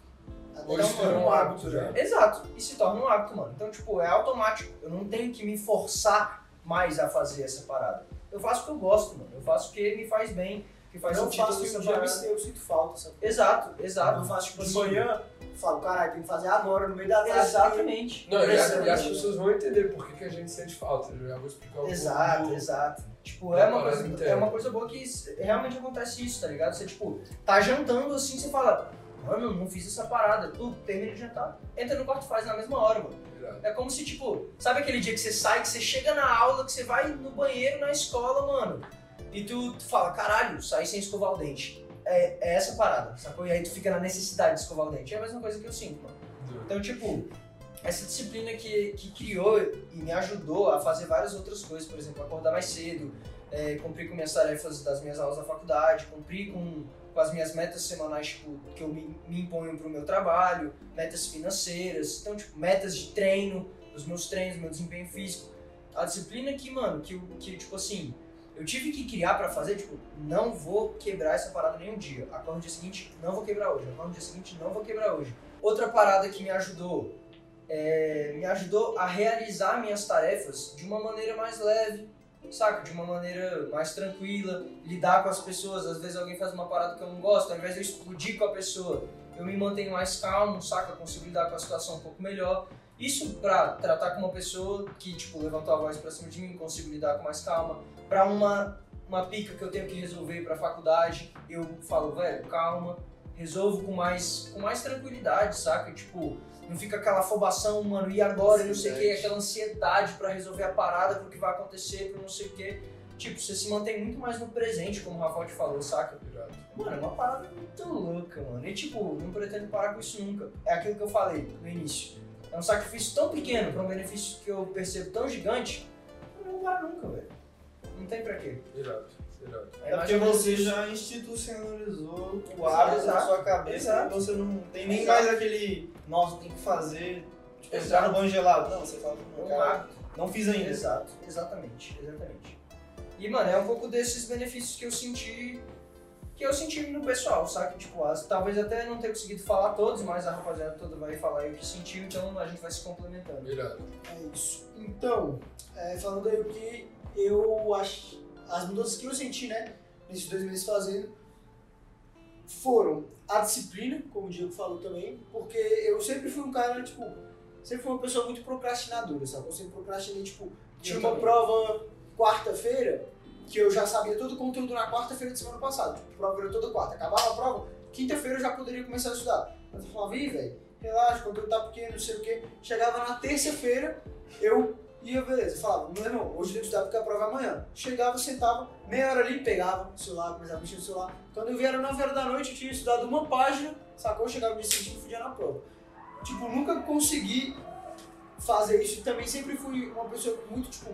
Até Hoje dar se tornou um hábito já. Exato. E se torna um hábito, mano. Então, tipo, é automático. Eu não tenho que me forçar mais a fazer essa parada. Eu faço o que eu gosto, mano. Eu faço o que me faz bem, que faz não sentido faço dia, parada. eu sinto falta, sabe? Exato, exato. Eu faço tipo de Assim, manhã, falo, caralho, tem que fazer agora, no meio da tarde. Exatamente. Não, e, as pessoas vão entender por que, que a gente sente falta. Eu já vou explicar um Exato, pouco. exato. Tipo, é uma, coisa, é uma coisa boa que realmente acontece isso, tá ligado? Você, tipo, tá jantando assim, você fala, mano, não fiz essa parada. Tu termina de jantar, entra no quarto e faz na mesma hora, mano. É como se, tipo, sabe aquele dia que você sai, que você chega na aula, que você vai no banheiro na escola, mano, e tu, tu fala, caralho, saí sem escovar o dente. É, é essa parada, sacou? E aí tu fica na necessidade de escovar o dente. É a mesma coisa que eu sinto, mano. Então, tipo, essa disciplina que, que criou e me ajudou a fazer várias outras coisas, por exemplo, acordar mais cedo, é, cumprir com minhas tarefas das minhas aulas da faculdade, cumprir com, com as minhas metas semanais tipo, que eu me, me imponho pro meu trabalho, metas financeiras, então, tipo, metas de treino, dos meus treinos, meu desempenho físico. A disciplina que, mano, que, que tipo assim, eu tive que criar pra fazer, tipo, não vou quebrar essa parada nenhum dia. Acordo no dia seguinte, não vou quebrar hoje. Acordo no dia seguinte, não vou quebrar hoje. Outra parada que me ajudou, é, me ajudou a realizar minhas tarefas de uma maneira mais leve, saca? De uma maneira mais tranquila, lidar com as pessoas. Às vezes alguém faz uma parada que eu não gosto, ao invés de eu explodir com a pessoa, eu me mantenho mais calmo, saca? Consigo lidar com a situação um pouco melhor. Isso pra tratar com uma pessoa que, tipo, levantou a voz pra cima de mim, consigo lidar com mais calma. Pra uma, uma pica que eu tenho que resolver pra faculdade, eu falo, velho, calma, resolvo com mais, com mais tranquilidade, saca? Tipo, não fica aquela afobação, mano, e agora, e não sei o que, aquela ansiedade pra resolver a parada, pro que vai acontecer, pro não sei o que. Tipo, você se mantém muito mais no presente, como o Rafael te falou, saca? Mano, é uma parada muito louca, mano. E tipo, não pretendo parar com isso nunca. É aquilo que eu falei no início. É um sacrifício tão pequeno pra um benefício que eu percebo tão gigante, eu não vou parar nunca, velho. Não tem pra quê. Irado. É mais porque você já institucionalizou o hábito na sua cabeça Exato. e você não tem nem Exato. mais aquele, nossa, tem que fazer, tipo, Exato. entrar no banho gelado. Não, você fala, É não, cara, não fiz ainda. Exato, exatamente, exatamente. E, mano, é um pouco desses benefícios que eu senti, que eu senti no pessoal, sabe? Tipo, as, talvez até não tenha conseguido falar todos, mas a rapaziada toda vai falar o que sentiu, então a gente vai se complementando. Irado. É isso. Então, é, falando aí o que eu acho. As mudanças que eu senti, né, nesses dois meses fazendo, foram a disciplina, como o Diego falou também, porque eu sempre fui um cara, tipo, sempre fui uma pessoa muito procrastinadora, sabe? Eu sempre procrastinei, tipo, tinha uma prova quarta-feira que eu já sabia todo o conteúdo na quarta-feira de semana passada. Tipo, a prova era toda quarta. Acabava a prova, quinta-feira eu já poderia começar a estudar. Mas eu falava, ih, velho, relaxa, o conteúdo tá pequeno, não sei o quê. Chegava na terça-feira, eu E eu, beleza, falava, meu irmão, hoje eu estudar porque a prova é amanhã. Chegava, sentava, meia hora ali, pegava o celular, começava a mexer no celular. Quando eu vi era 9 horas da noite, eu tinha estudado uma página, sacou? Eu chegava no dia seguinte e fudia na prova. Tipo, nunca consegui fazer isso. Também sempre fui uma pessoa muito, tipo,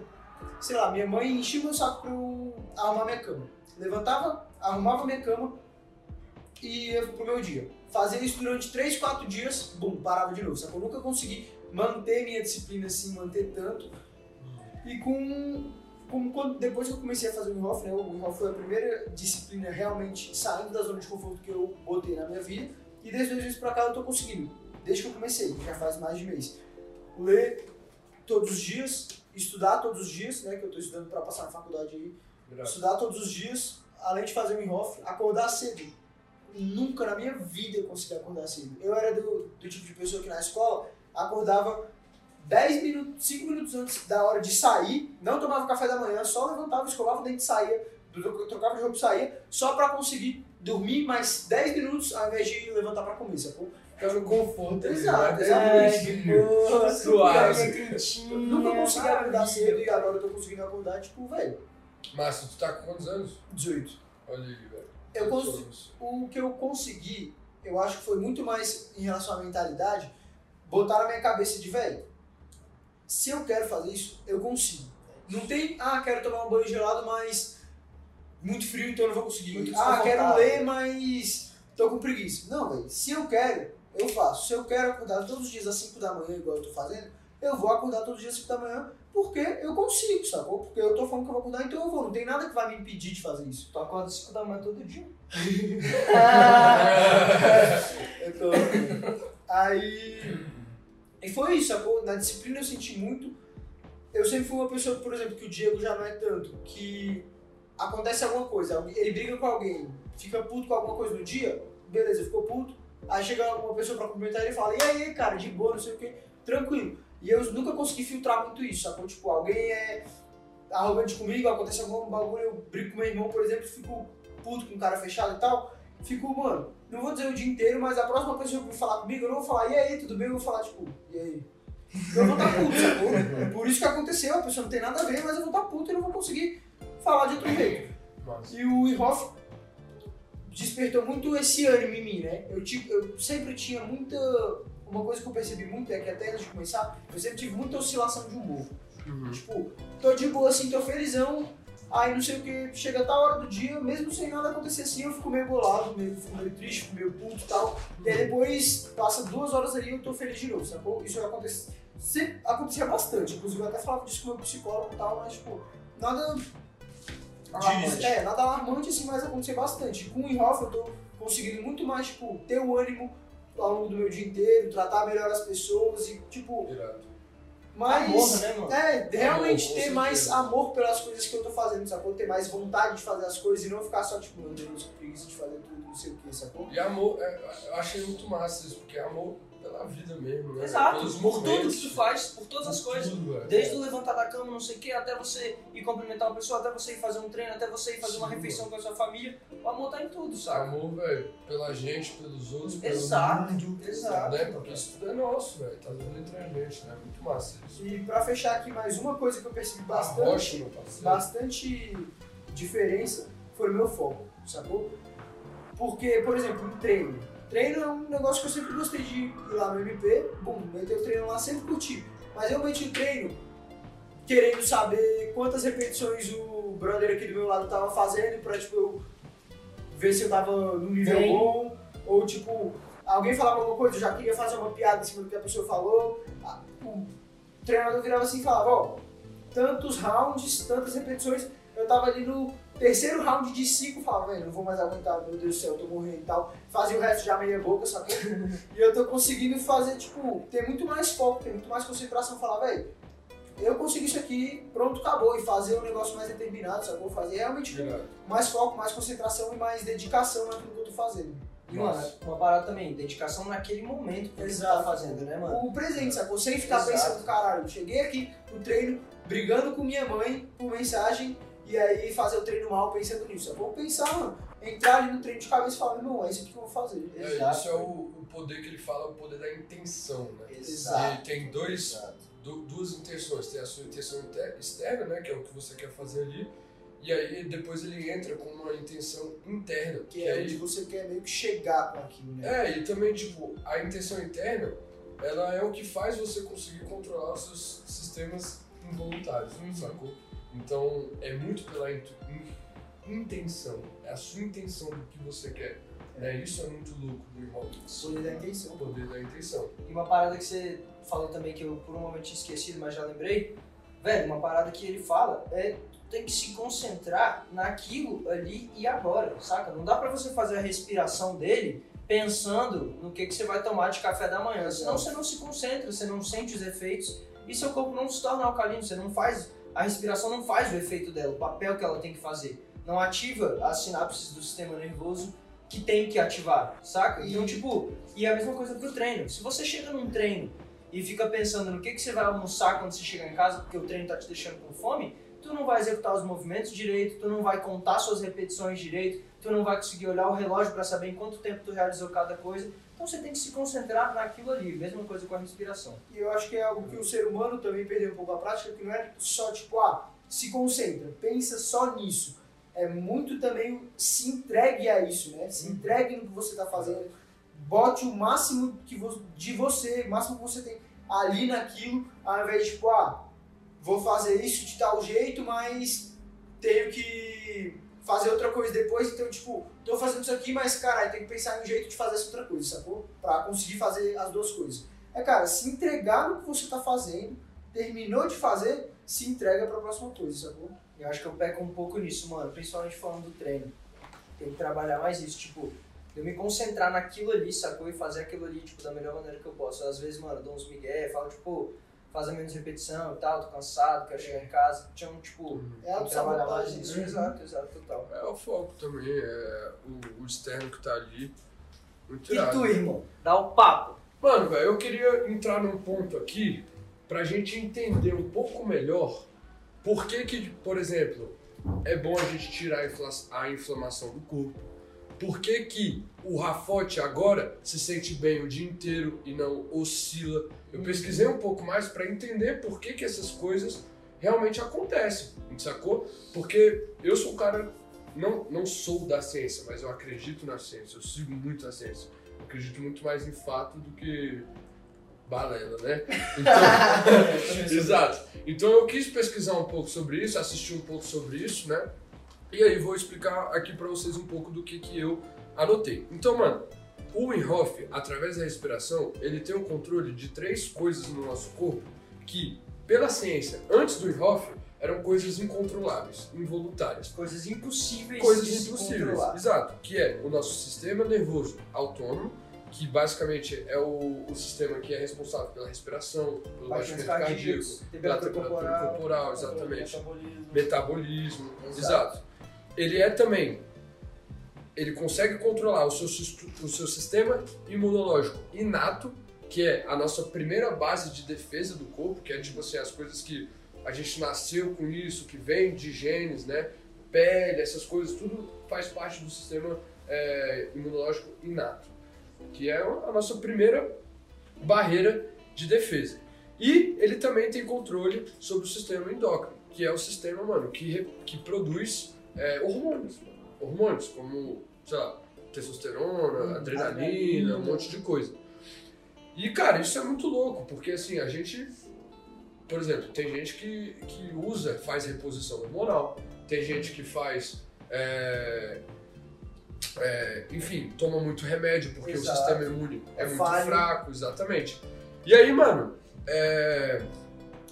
sei lá, minha mãe enchia meu saco pra arrumar minha cama. Levantava, arrumava minha cama e ia pro meu dia. Fazia isso durante 3, 4 dias, bum, parava de novo. Sacou? Nunca consegui manter minha disciplina assim, manter tanto. E com, com quando, depois que eu comecei a fazer o Inhoff, né, o Inhoff foi a primeira disciplina realmente saindo da zona de conforto que eu botei na minha vida. E desde dois meses pra cá eu tô conseguindo. Desde que eu comecei, já faz mais de mês. Ler todos os dias, estudar todos os dias, né, que eu tô estudando pra passar na faculdade aí. Estudar todos os dias, além de fazer o Inhoff, acordar cedo. Nunca na minha vida eu consegui acordar cedo. Eu era do, do tipo de pessoa que na escola acordava 10 minutos, 5 minutos antes da hora de sair, não tomava café da manhã, só levantava, escovava o dente e saía, tro- trocava de roupa e saía, só pra conseguir dormir mais 10 minutos ao invés de levantar pra comer, sacou? Fica no conforto Exato, né? de boa, Suave. quentinha, Nunca consegui acordar cedo e agora eu tô conseguindo acordar, tipo, velho, Márcio, tu tá com quantos anos? 18. Olha aí, velho. Eu o que eu consegui, eu acho que foi muito mais em relação à mentalidade, botar na minha cabeça de, velho, se eu quero fazer isso, eu consigo. Não tem, ah, quero tomar um banho gelado, mas muito frio, então eu não vou conseguir. Ah, quero ler, mas tô com preguiça. Não, velho, se eu quero, eu faço. Se eu quero acordar todos os dias às 5 da manhã, igual eu tô fazendo, eu vou acordar todos os dias às 5 da manhã, porque eu consigo, sacou? Porque eu tô falando que eu vou acordar, então eu vou. Não tem nada que vai me impedir de fazer isso. Tu acorda 5 da manhã todo dia. Eu tô. Aí. E foi isso, sacou? Na disciplina eu senti muito. Eu sempre fui uma pessoa, por exemplo, que o Diego já não é tanto, que acontece alguma coisa, ele briga com alguém, fica puto com alguma coisa no dia, beleza, ficou puto. Aí chega uma pessoa pra cumprimentar ele e fala, e aí, cara, de boa, não sei o que, tranquilo. E eu nunca consegui filtrar muito isso, sacou? Tipo, alguém é arrogante comigo, acontece algum bagulho, eu brigo com meu irmão, por exemplo, fico puto com o cara fechado e tal, fico, mano, não vou dizer o dia inteiro, mas a próxima pessoa que falar comigo, eu não vou falar, e aí, tudo bem? Eu vou falar, tipo, e aí? Eu vou estar puto, sacou? É por isso que aconteceu, a pessoa não tem nada a ver, mas eu vou estar puto e não vou conseguir falar de outro jeito. Massa. E o Inhoff despertou muito esse ânimo em mim, né? Eu, tipo, eu sempre tinha muita. Uma coisa que eu percebi muito é que até antes de começar, eu sempre tive muita oscilação de humor. Uhum. Tipo, tô de boa assim, tô felizão, aí não sei o que, chega tal hora do dia, mesmo sem nada acontecer assim, eu fico meio bolado, meio, fico meio triste, fico meio puto e tal. E aí depois, passa duas horas ali e eu tô feliz de novo, sacou? Isso acontece, sempre, acontecia bastante, inclusive eu até falava disso com o meu psicólogo e tal, mas tipo, nada alarmante. É, nada alarmante assim, mas acontecia bastante. Com o Inhoff eu tô conseguindo muito mais, tipo, ter o ânimo ao longo do meu dia inteiro, tratar melhor as pessoas e, tipo, Irado. Mais... Amor, né, mano? É, realmente Amor, ter mais certeza. amor pelas coisas que eu tô fazendo, sacou? Ter mais vontade de fazer as coisas e não ficar só tipo, meu Deus, preguiça de fazer tudo, não sei o que, sacou? E amor, é, eu achei muito massa isso, porque amor pela vida mesmo, né? Exato, Pelos por tudo que tu faz, por todas as por coisas. tudo, velho. Desde o levantar da cama, não sei o que, até você ir cumprimentar uma pessoa, até você ir fazer um treino, até você ir fazer uma Sim, refeição com a sua família. O amor tá em tudo, sabe? Amor, velho, pela gente, pelos outros, pelo Exato, mundo. exato. Né? Porque isso tudo é nosso, velho. Tá tudo entre a gente, né? Muito massa isso. E pra fechar aqui, mais uma coisa que eu percebi A rocha, bastante, meu parceiro. bastante diferença foi o meu foco, sacou? Porque, por exemplo, um treino. Treino é um negócio que eu sempre gostei de ir lá no MP, bum, meter o treino lá, sempre curti. Mas eu meti o treino querendo saber quantas repetições o brother aqui do meu lado tava fazendo pra, tipo, eu ver se eu tava no nível Bem. bom. Ou, tipo, alguém falava alguma coisa, eu já queria fazer uma piada em cima do que a pessoa falou. O treinador virava assim e falava, ó, tantos rounds, tantas repetições. Eu tava ali no terceiro round de cinco, falava, velho, não vou mais aguentar, meu Deus do céu, eu tô morrendo e tal. Fazia o resto já meia boca, sacou? e eu tô conseguindo fazer, tipo, ter muito mais foco, ter muito mais concentração, falar, velho, eu consigo isso aqui, pronto, acabou. E fazer um negócio mais determinado, sacou? Fazer realmente mais foco, mais concentração e mais dedicação naquilo que eu tô fazendo. E, mano, uma parada também, dedicação naquele momento que você tá fazendo, né, mano? O presente, sacou? Sem ficar Exato. pensando, caralho, cheguei aqui no treino brigando com minha mãe por mensagem e aí fazer o treino mal pensando nisso. Eu vou pensar, mano, entrar ali no treino de cabeça e falar, irmão, é isso que eu vou fazer. É, Exato. isso é o, o poder que ele fala, o poder da intenção, né? Exato. E tem dois, du- duas intenções. Tem a sua intenção externa, né? Que é o que você quer fazer ali. E aí depois ele entra com uma intenção interna. Que é aí, onde você quer meio que chegar com aquilo, né? É, e também, tipo, a intenção interna, ela é o que faz você conseguir controlar os seus sistemas involuntários, sacou? Então, é muito pela intenção. É a sua intenção do que você quer. É, isso é muito louco do envolvimento. Poder da intenção. Poder da intenção. E uma parada que você falou também que eu por um momento tinha esquecido, mas já lembrei. Velho, uma parada que ele fala é tem que se concentrar naquilo ali e agora, saca? Não dá pra você fazer a respiração dele pensando no que, que você vai tomar de café da manhã. Senão você não se concentra, você não sente os efeitos e seu corpo não se torna alcalino, você não faz. A respiração não faz o efeito dela, o papel que ela tem que fazer. Não ativa as sinapses do sistema nervoso que tem que ativar, saca? Então, tipo, e a mesma coisa pro treino. Se você chega num treino e fica pensando no que, que você vai almoçar quando você chegar em casa, porque o treino tá te deixando com fome, tu não vai executar os movimentos direito, tu não vai contar suas repetições direito, tu não vai conseguir olhar o relógio para saber em quanto tempo tu realizou cada coisa. Então você tem que se concentrar naquilo ali. Mesma coisa com a respiração. E eu acho que é algo que o ser humano também perdeu um pouco a prática, que não é só tipo, ah, se concentra, pensa só nisso. É muito também se entregue a isso, né? Se entregue no que você está fazendo. Bote o máximo que vo- de você, o máximo que você tem ali naquilo, ao invés de tipo, ah, vou fazer isso de tal jeito, mas tenho que fazer outra coisa depois, então tipo, tô fazendo isso aqui, mas caralho, tem que pensar em um jeito de fazer essa outra coisa, sacou? Pra conseguir fazer as duas coisas. É, cara, se entregar no que você tá fazendo, terminou de fazer, se entrega pra próxima coisa, sacou? Eu acho que eu peco um pouco nisso, mano. Principalmente falando do treino. Tem que trabalhar mais isso, tipo, eu me concentrar naquilo ali, sacou? E fazer aquilo ali, tipo, da melhor maneira que eu posso. Às vezes, mano, dou uns migué, falo, tipo, fazer menos repetição e tal, tô cansado, quero chegar em casa. Tinha tipo, É mais autossabotagem. isso. né? Exato, exato, total. É o foco também, é o, o externo que tá ali. Muito E tu, irmão? Dá o papo. Mano, velho, eu queria entrar num ponto aqui pra gente entender um pouco melhor por que que, por exemplo, é bom a gente tirar a, infla- a inflamação do corpo. Por que que o Rafote agora se sente bem o dia inteiro e não oscila? Eu pesquisei um pouco mais pra entender por que que essas coisas realmente acontecem, sacou? Porque eu sou um cara, não, não sou da ciência, mas eu acredito na ciência, eu sigo muito a ciência. Eu acredito muito mais em fato do que balela, né? Então, exato. Então eu quis pesquisar um pouco sobre isso, assistir um pouco sobre isso, né? E aí vou explicar aqui pra vocês um pouco do que, que eu anotei. Então, mano, o Wim Hof, através da respiração, ele tem o controle de três coisas no nosso corpo que, pela ciência, antes do Wim Hof, eram coisas incontroláveis, involuntárias. Coisas impossíveis Coisas de impossíveis. controlar. Exato. Que é o nosso sistema nervoso autônomo, que basicamente é o, o sistema que é responsável pela respiração, pelo batimento cardíaco, pela temperatura temperatura corporal. corporal, exatamente. Metabolismo. Metabolismo, Exato. exato. Ele é também. Ele consegue controlar o seu, o seu sistema imunológico inato, que é a nossa primeira base de defesa do corpo, que é tipo assim, as coisas que a gente nasceu com isso, que vem de genes, né? Pele, essas coisas, tudo faz parte do sistema é, imunológico inato, que é a nossa primeira barreira de defesa. E ele também tem controle sobre o sistema endócrino, que é o sistema, mano, que, que produz é, hormônios. Hormônios, como, sei lá, testosterona, adrenalina, adrenalina. um monte de coisa. E, cara, isso é muito louco, porque assim, a gente. Por exemplo, tem gente que, que usa, faz reposição hormonal, tem gente que faz. é, é, enfim, toma muito remédio porque Exato. o sistema imune é, É muito falho. fraco, exatamente. E aí, mano, é,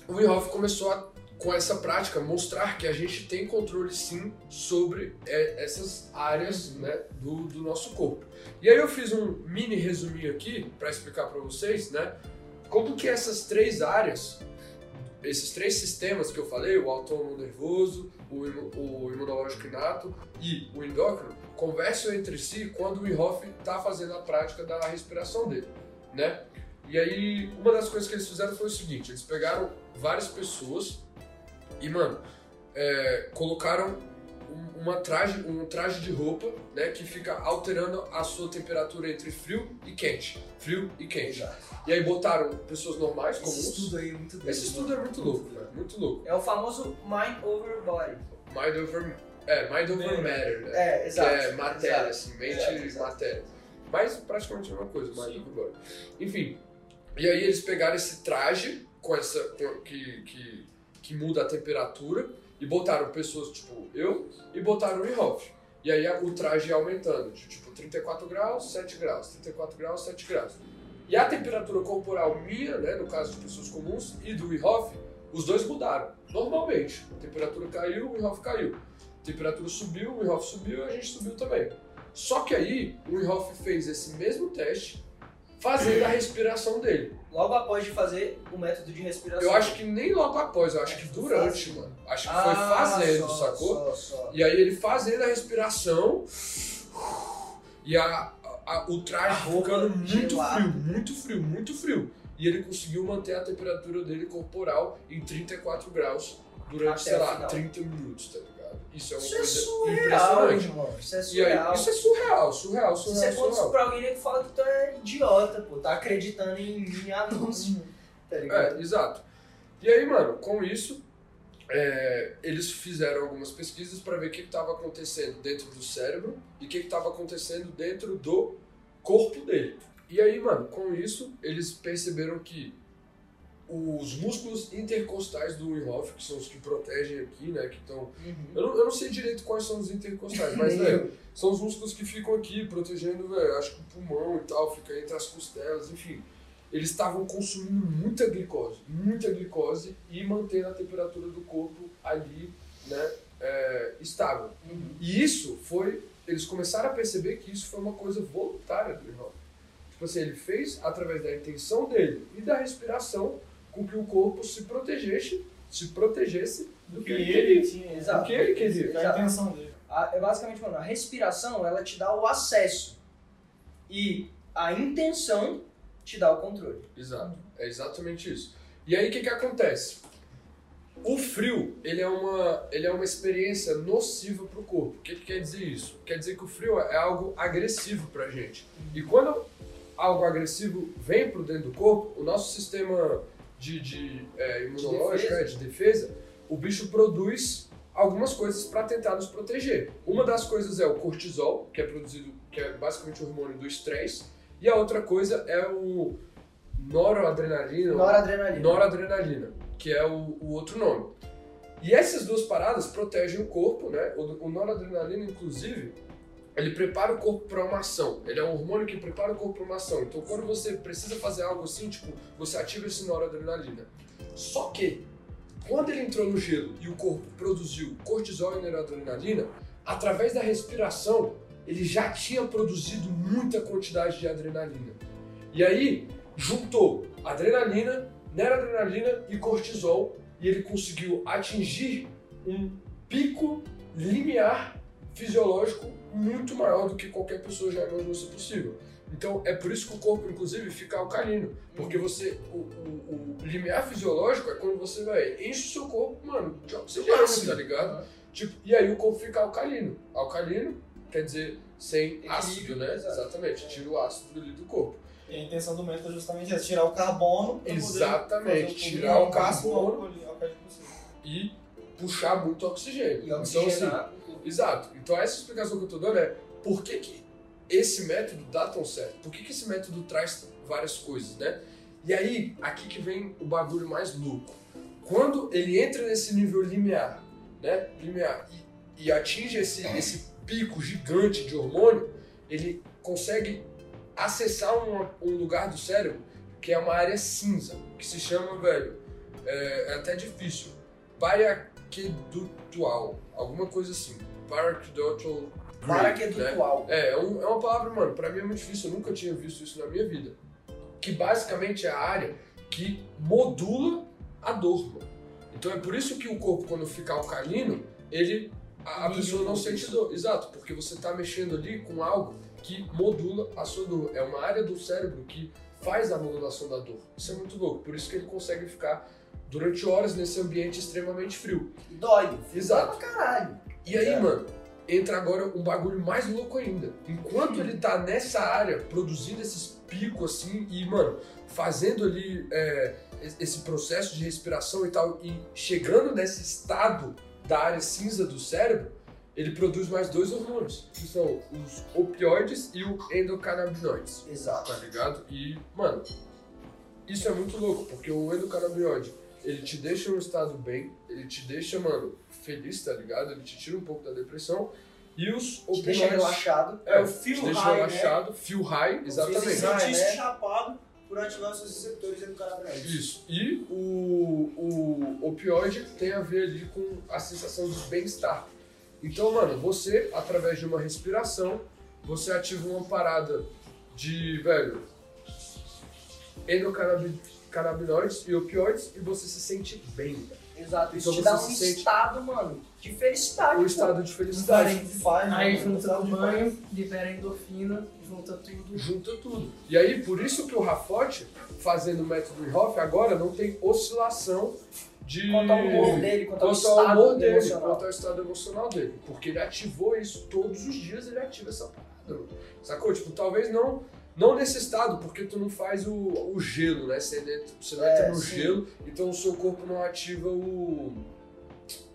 o Wim Hof começou a, com essa prática mostrar que a gente tem controle sim sobre é, essas áreas né, do, do nosso corpo. E aí eu fiz um mini resuminho aqui para explicar para vocês, né, como que essas três áreas, esses três sistemas que eu falei, o autônomo nervoso, o, o imunológico inato e o endócrino, conversam entre si quando o Wim Hof está fazendo a prática da respiração dele, né? E aí, uma das coisas que eles fizeram foi o seguinte: eles pegaram várias pessoas e, mano, é, colocaram um, uma traje, um traje de roupa, né, que fica alterando a sua temperatura entre frio e quente. Frio e quente. E aí botaram pessoas normais, Esse comuns. estudo aí é muito doido. Esse estudo é muito louco, velho. Muito louco. É o famoso mind over body. Mind over, é, mind over matter, né? É, que exato. é matéria, exato. assim, mente Exato, e exato. matéria. Mas praticamente a mesma coisa, mind Sim. over body. Enfim, e aí eles pegaram esse traje com essa, com- que, que, que muda a temperatura e botaram pessoas tipo eu e botaram o Inhofe. E aí o traje ia aumentando, de tipo 34 graus, 7 graus, 34 graus, 7 graus. E a temperatura corporal minha, né, no caso de pessoas comuns, e do Inhofe, os dois mudaram, normalmente. A temperatura caiu, o Inhofe caiu. A temperatura subiu, o Inhofe subiu e a gente subiu também. Só que aí, o Inhofe fez esse mesmo teste fazendo a respiração dele. Logo após de fazer o método de respiração. Eu acho que nem logo após, eu acho que durante, mano. Acho que foi Ah, fazendo, só, sacou? Só, só. E aí ele fazendo a respiração e a, a- o traje ficando muito gelada. frio, muito frio, muito frio. E ele conseguiu manter a temperatura dele corporal em 34 graus durante, Até sei lá, final. 30 minutos, tá ligado? Isso é uma Isso é coisa surreal, impressionante. Isso é E aí, surreal. isso é surreal, surreal, surreal, você for surreal. pra alguém que fala que tu é idiota, pô, tá acreditando em mim anúncio, tá ligado? É, exato. E aí, mano, com isso, é, eles fizeram algumas pesquisas para ver o que estava acontecendo dentro do cérebro e o que estava acontecendo dentro do corpo dele. E aí, mano, com isso, eles perceberam que os músculos intercostais do Winhoff, que são os que protegem aqui, né, que estão... Uhum. Eu não, eu não sei direito quais são os intercostais, mas, velho, são os músculos que ficam aqui protegendo, velho, acho que o pulmão e tal, fica entre as costelas, enfim. Eles estavam consumindo muita glicose, muita glicose e mantendo a temperatura do corpo ali, né, é, estável. Uhum. E isso foi, eles começaram a perceber que isso foi uma coisa voluntária do Inhofe. Tipo assim, ele fez através da intenção dele e da respiração com que o corpo se protegesse, se protegesse do que ele queria. tinha. Do Exato. que ele queria. Que é a intenção dele. A- é basicamente, mano, a respiração, ela te dá o acesso. E a intenção te dá o controle. Exato, é exatamente isso. E aí o que, que acontece? O frio, ele é uma, ele é uma experiência nociva para o corpo. O que, que quer dizer isso? Quer dizer que o frio é algo agressivo para a gente. E quando algo agressivo vem para dentro do corpo, o nosso sistema de, de, é, imunológico, defesa. é, de defesa, o bicho produz algumas coisas para tentar nos proteger. Uma das coisas é o cortisol, que é produzido, que é basicamente o hormônio do estresse, e a outra coisa é o noradrenalina, Noradrenalina. noradrenalina, que é o, o outro nome. E essas duas paradas protegem o corpo, né? O, o noradrenalina, inclusive, ele prepara o corpo para uma ação. Ele é um hormônio que prepara o corpo para uma ação. Então, quando você precisa fazer algo assim, tipo, você ativa esse noradrenalina. Só que, quando ele entrou no gelo e o corpo produziu cortisol e noradrenalina, através da respiração, ele já tinha produzido muita quantidade de adrenalina. E aí, juntou adrenalina, noradrenalina e cortisol e ele conseguiu atingir um pico limiar fisiológico muito maior do que qualquer pessoa já imaginou ser possível. Então é por isso que o corpo, inclusive, fica alcalino. Porque você. O, o, o limiar fisiológico é quando você vai, enche o seu corpo, mano, de oxigênio, tá ligado? Tipo, e aí o corpo fica alcalino. Alcalino quer dizer sem Equilíbrio, ácido, né? Exatamente, tira o ácido ali do corpo. E a intenção do método é justamente essa, tirar o carbono Exatamente, tirar o carbono. E puxar muito oxigênio. E Então, assim. Exato. Então essa explicação que eu tô dando é por que, que esse método dá tão certo? Por que, que esse método traz várias coisas, né? E aí, aqui que vem o bagulho mais louco. Quando ele entra nesse nível limiar, né? Limiar, e, e atinge esse, esse pico gigante de hormônio, ele consegue acessar uma- um lugar do cérebro que é uma área cinza, que se chama, velho, é, é até difícil, paraquedutual, alguma coisa assim. Paraquedutual Para Brain, que é né? É, é, um- é uma palavra, mano, pra mim é muito difícil, eu nunca tinha visto isso na minha vida. Que basicamente é a área que modula a dor, mano. Então é por isso que o corpo, quando fica alcalino, ele. A, a pessoa não sente dor. Exato, porque você tá mexendo ali com algo que modula a sua dor. É uma área do cérebro que faz a modulação da dor. Isso é muito louco. Por isso que ele consegue ficar durante horas nesse ambiente extremamente frio. Dói. Exato. Dói pra caralho. E aí, É. mano, entra agora um bagulho mais louco ainda. Enquanto ele tá nessa área, produzindo esses picos assim, e, mano, fazendo ali é, es- esse processo de respiração e tal, e chegando nesse estado da área cinza do cérebro, ele produz mais dois hormônios, que são os opioides e o endocannabinoides Exato. tá ligado? E, mano, isso é muito louco, porque o endocannabinoide, ele te deixa em um estado bem, ele te deixa, mano, feliz, tá ligado? Ele te tira um pouco da depressão. E os Te deixa relaxado. É, o feel te deixa high, né? relaxado, feel high, Você exatamente. se High, sentir né? chapado por ativar seus receptores endocannabinoides. Isso. E o, o opioide tem a ver ali com a sensação de bem-estar. Então, mano, você, através de uma respiração, você ativa uma parada de, velho, endocannabinoides e opioides e você se sente bem, velho. Exato. Isso Então te dá um se sente- estado, mano, de felicidade. Um pô. estado de felicidade. Faz, Aí né? junta o banho, libera endorfina, junta tudo. Junta tudo. E aí, por isso que o Rafote, fazendo o método Hoff, agora não tem oscilação de. Quanto ao humor dele, quanto ao quanto ao estado humor dele, emocional. quanto ao estado emocional dele. Porque ele ativou isso todos os dias, ele ativa essa parada, mano. Sacou? Tipo, talvez não, não nesse estado, porque tu não faz o, o gelo, né? Você, entra- você não É, entra no sim. gelo, então o seu corpo não ativa o,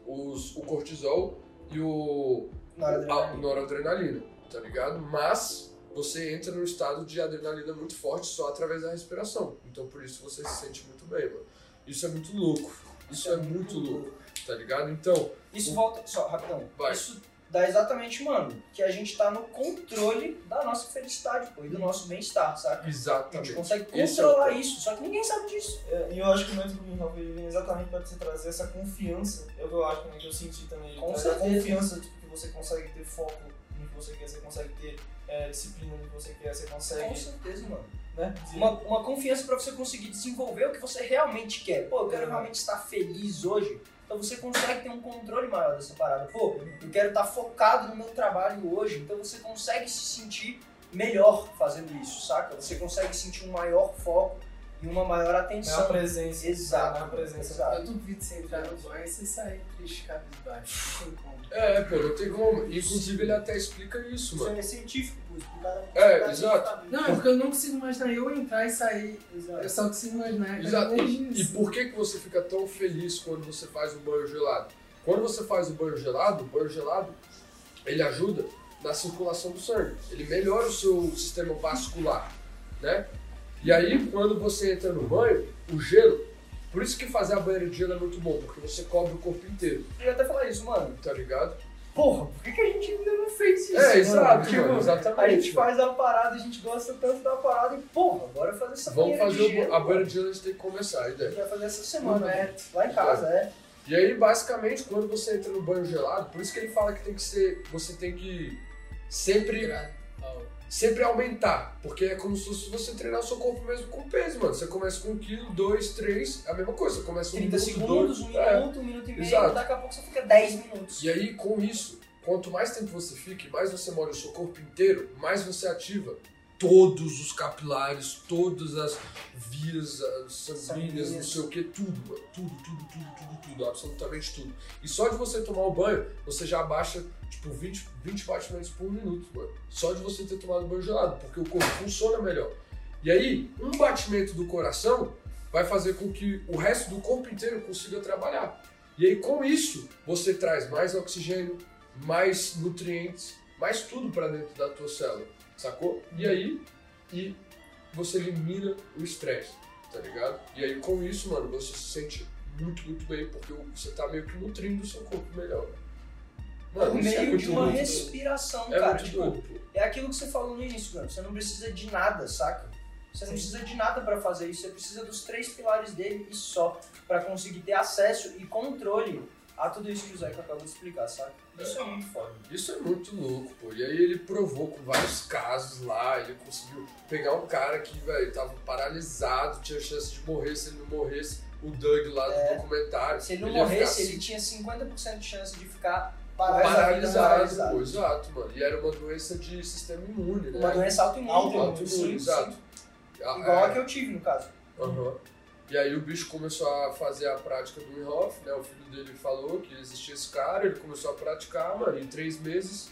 os, o cortisol e o, Na hora a adrenalina. noradrenalina, tá ligado? Mas você entra num estado de adrenalina muito forte só através da respiração. Então por isso você se sente muito bem, mano. Isso é muito louco. Isso é muito louco, tá ligado? Então, Isso volta, só, rapidão. Vai. Isso dá exatamente, mano, que a gente tá no controle da nossa felicidade, pô, e do nosso bem-estar, saca? A gente exatamente. consegue é controlar isso, só que ninguém sabe disso. É, E eu acho que o método Greenhoff vem exatamente para te trazer essa confiança. É que eu acho né, que eu senti também. Com a certeza. confiança tipo, que você consegue ter foco no que você quer, você consegue ter é, disciplina no que você quer, você Com consegue. certeza, mano. Né, Uma, uma confiança pra você conseguir desenvolver o que você realmente quer. Pô, eu quero É. realmente estar feliz hoje. Então você consegue ter um controle maior dessa parada. Pô, eu quero estar focado no meu trabalho hoje. Então você consegue se sentir melhor fazendo isso, saca? Você consegue sentir um maior foco e uma maior é atenção. a presença. Exato. É a presença. Exato. Eu duvido você entrar no banho e você sair triste, cabisbaixo. Não tem como. É, pô, não tem como. Inclusive ele até explica isso, Isso mano. é científico, pô. Explicado É, exato. Não, é porque eu não consigo imaginar eu entrar e sair. Exato. Eu só consigo imaginar aquela Exato. E, e por que, que você fica tão feliz quando você faz o banho gelado? Quando você faz o banho gelado, o banho gelado, ele ajuda na circulação do sangue. Ele melhora o seu sistema vascular, né? E aí, quando você entra no banho, o gelo... Por isso que fazer a banheira de gelo é muito bom, porque você cobre o corpo inteiro, Eu ia até falar isso, mano. tá ligado? Porra, por que, que a gente ainda não fez isso? É, mano? exato, Tipo, mano, exatamente. A gente faz a parada, a gente gosta tanto da parada e, porra, bora fazer essa Vamos banheira de fazer gelo, o, a banheira de gelo, a gente tem que começar, a A ideia. gente vai fazer essa semana, Roberto. lá em casa, é. E aí, basicamente, quando você entra no banho gelado, por isso que ele fala que tem que ser. Você tem que sempre, sempre aumentar. Porque é como se fosse você treinar o seu corpo mesmo com peso, mano. Você começa com um quilo, dois, três, é a mesma coisa. Você começa com um 30 minuto, segundos, dois. um é. minuto, um minuto e meio, Exato. daqui a pouco você fica 10 minutos. E aí, com isso, quanto mais tempo você fica e mais você molha o seu corpo inteiro, mais você ativa todos os capilares, todas as vias as sanguíneas, não sei o que, tudo. Tudo, tudo, tudo, tudo, tudo, absolutamente tudo. E só de você tomar o banho, você já abaixa, tipo, 20, 20 batimentos por minuto, mano. Só de você ter tomado banho gelado, porque o corpo funciona melhor. E aí, um batimento do coração vai fazer com que o resto do corpo inteiro consiga trabalhar. E aí, com isso, você traz mais oxigênio, mais nutrientes, mais tudo para dentro da tua célula, sacou? E aí, e você elimina o estresse, tá ligado? E aí, com isso, mano, você se sente muito, muito bem, porque você tá meio que nutrindo o seu corpo melhor. Por Mano, isso é meio muito de uma respiração, É cara. Tipo, é aquilo que você falou no início, mano. Você não precisa de nada, saca? Você não precisa de nada pra fazer isso. Você precisa dos três pilares dele e só pra conseguir ter acesso e controle a tudo isso que o Zeca acabou de explicar, saca? Isso é muito foda. Isso é muito louco, pô. E aí ele provou com vários casos lá, ele conseguiu pegar um cara que, velho, tava paralisado, tinha chance de morrer se ele não morresse. O Doug lá do É. documentário. Se ele não ia morresse, ele tinha 50% de chance de ficar Paralisado. paralisado, paralisado. pô, exato, mano. E era uma doença de sistema imune, né? uma doença autoimune. Autoimune, sim, exato. sim. Ah, Igual é. a que eu tive, no caso. Aham. E aí o bicho começou a fazer a prática do Wim Hof, né? O filho dele falou que existia esse cara, ele começou a praticar, mano, em três meses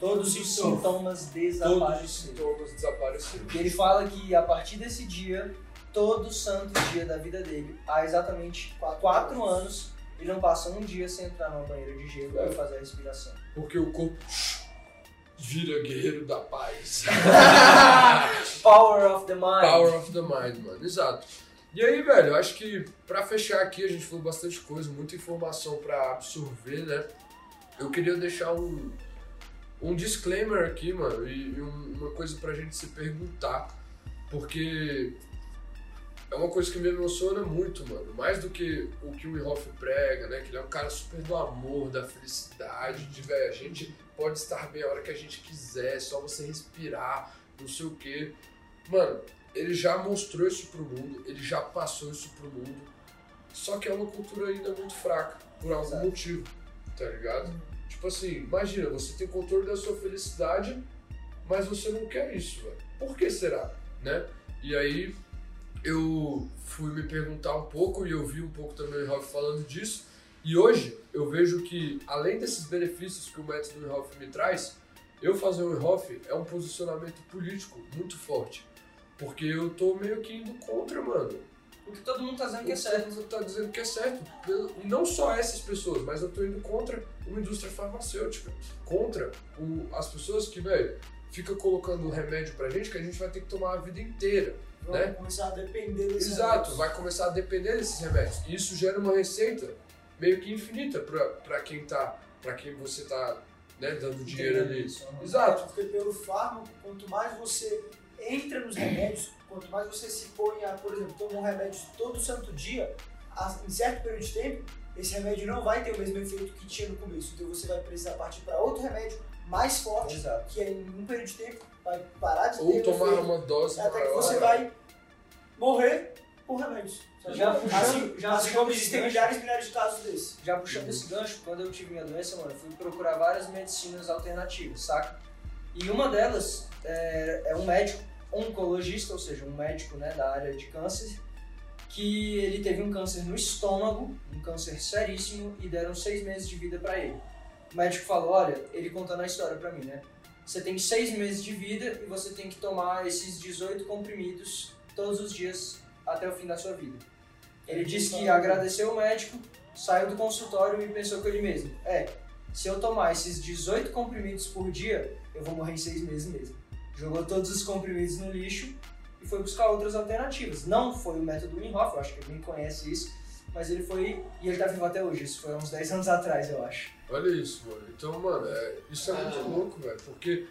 Todos os Sintomas. sintomas todos os desapareceram. sintomas desapareceram. E ele fala que a partir desse dia, todo santo dia da vida dele, há exatamente Quatro quatro anos. anos, ele não passa um dia sem entrar numa banheira de gelo É. e fazer a respiração. Porque o corpo vira guerreiro da paz. Power of the mind. Power of the mind, mano. Exato. E aí, velho, eu acho que pra fechar aqui, a gente falou bastante coisa, muita informação pra absorver, né? Eu queria deixar um, um disclaimer aqui, mano, e, e um- uma coisa pra gente se perguntar. Porque é uma coisa que me emociona muito, mano. Mais do que o que o Wim Hof prega, né? Que ele é um cara super do amor, da felicidade, de, velho, a gente pode estar bem a hora que a gente quiser, só você respirar, não sei o quê. Mano, ele já mostrou isso pro mundo, ele já passou isso pro mundo. Só que é uma cultura ainda muito fraca, por algum Exato. motivo, tá ligado? Tipo assim, imagina, você tem controle da sua felicidade, mas você não quer isso, velho. Por que será, né? E aí eu fui me perguntar um pouco e eu vi um pouco também o Ralph falando disso. E hoje eu vejo que, além desses benefícios que o método Hof me traz, eu fazer o Hof é um posicionamento político muito forte. Porque eu tô meio que indo contra, mano. O que todo mundo tá dizendo O que é certo. todo mundo tá dizendo que é certo. E não só essas pessoas, mas eu tô indo contra uma indústria farmacêutica. Contra o- as pessoas que, velho, fica colocando remédio pra gente que a gente vai ter que tomar a vida inteira. Vamos né? começar a depender desse Exato, remédio. vai começar a depender desses remédios. E isso gera uma receita meio que infinita pra, pra quem tá. para quem você tá né, dando dinheiro ali. isso. Exato. Porque pelo fármaco, quanto mais você entra nos remédios, quanto mais você se põe a, por exemplo, tomar um remédio todo santo dia, a- em certo período de tempo, esse remédio não vai ter o mesmo efeito que tinha no começo. Então você vai precisar partir para outro remédio mais forte, Exato. que em um período de tempo vai parar de Ou ter o tomar efeito, uma dose até que maior. você vai morrer por remédios. Já puxando- assim, já assim como existem milhares e milhares de casos desses. Já puxando esse gancho, quando eu tive minha doença, mano, eu fui procurar várias medicinas alternativas, saca? E uma delas é, é um médico oncologista, ou seja, um médico né, da área de câncer, que ele teve um câncer no estômago, um câncer seríssimo, e deram seis meses de vida pra ele. O médico falou, olha, ele contando a história pra mim, né? Você tem seis meses de vida e você tem que tomar esses 18 comprimidos todos os dias até o fim da sua vida. Ele disse que agradeceu o médico, saiu do consultório e pensou com ele mesmo: é, se eu tomar esses 18 comprimidos por dia, eu vou morrer em seis meses mesmo. Jogou todos os comprimidos no lixo e foi buscar outras alternativas. Não foi o método Wim Hof, eu acho que ele nem conhece isso, mas ele foi e ele tá vivo até hoje. Isso foi há uns 10 anos atrás, eu acho. Olha isso, mano. Então, mano, é- isso é muito Ah. louco, velho. Porque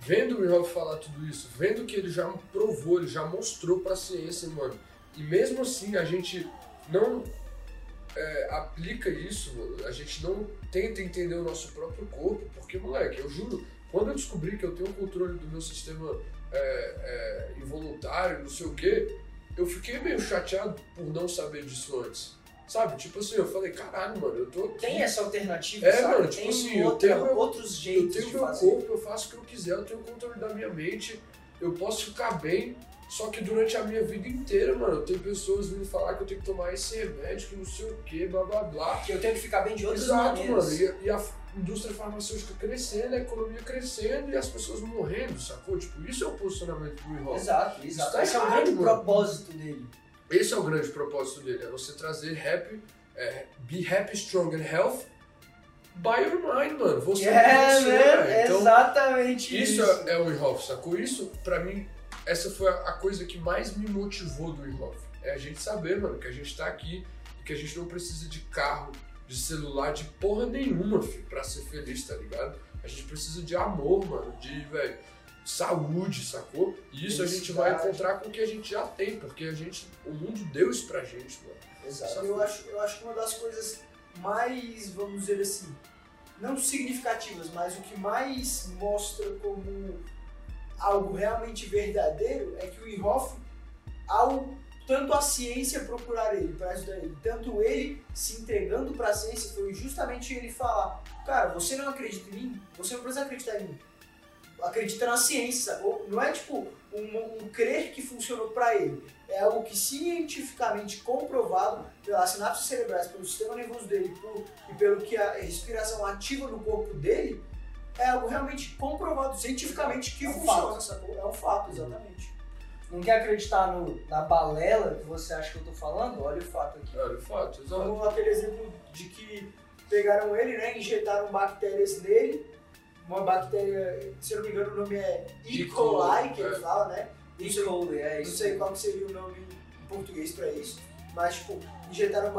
vendo o Wim falar tudo isso, vendo que ele já provou, ele já mostrou pra ciência, mano. E mesmo assim a gente não é, aplica isso, mano. A gente não tenta entender o nosso próprio corpo. Porque, moleque, eu juro, quando eu descobri que eu tenho controle do meu sistema é, é, involuntário, não sei o quê, eu fiquei meio chateado por não saber disso antes. Sabe? Tipo assim, eu falei, caralho, mano, eu tô aqui. Tem essa alternativa, É, sabe? mano, tipo Tem assim, eu outra- tenho meu- outros Eu jeitos tenho de meu fazer. corpo, eu faço o que eu quiser, eu tenho o controle da minha mente, eu posso ficar bem, só que durante a minha vida inteira, mano, tem pessoas vindo falar que eu tenho que tomar esse remédio, que não sei o que, blá blá blá. Que eu tenho que ficar bem de outras Exato, maneiras. mano. E, e a indústria farmacêutica crescendo, a economia crescendo e as pessoas morrendo, sacou? Tipo, isso é o posicionamento do Hof. Exato, exato. tá Esse é o errado, grande mano. propósito dele. Esse é o grande propósito dele, é você trazer happy, é, be happy, strong and health by your mind, mano. Você É, você, né? Então, Exatamente Isso isso. é o Wim Hof, sacou? Isso, pra mim, essa foi a coisa que mais me motivou do Wim Hof. É a gente saber, mano, que a gente tá aqui e que a gente não precisa de carro, de celular, de porra nenhuma, filho, pra ser feliz, tá ligado? A gente precisa de amor, mano, de, velho, saúde, sacou? E isso a gente vai encontrar com o que a gente já tem, porque a gente, o mundo deu isso pra gente, mano. Exato. Eu acho, eu acho que uma das coisas mais, vamos dizer assim, não significativas, mas o que mais mostra como algo realmente verdadeiro é que o Wim Hof, ao tanto a ciência procurar ele para ajudar ele, tanto ele se entregando para a ciência, foi justamente ele falar: Cara, você não acredita em mim? Você não precisa acreditar em mim. acredita na ciência, sacou? Não é tipo um, um crer que funcionou pra ele. É algo que cientificamente comprovado pelas sinapses cerebrais, pelo sistema nervoso dele por- e pelo que a respiração ativa no corpo dele, é algo realmente comprovado cientificamente que É um funciona, fato. É um fato, exatamente. Não quer acreditar no, na balela que você acha que eu tô falando? Olha o fato aqui. É, de fato, exato. Como aquele exemplo de que pegaram ele, né, injetaram bactérias nele, uma bactéria, se eu não me engano o nome é E. E. coli, que é. ele fala, né? Não sei- Cole, é não isso. sei qual que seria o nome em português pra isso, mas tipo, injetaram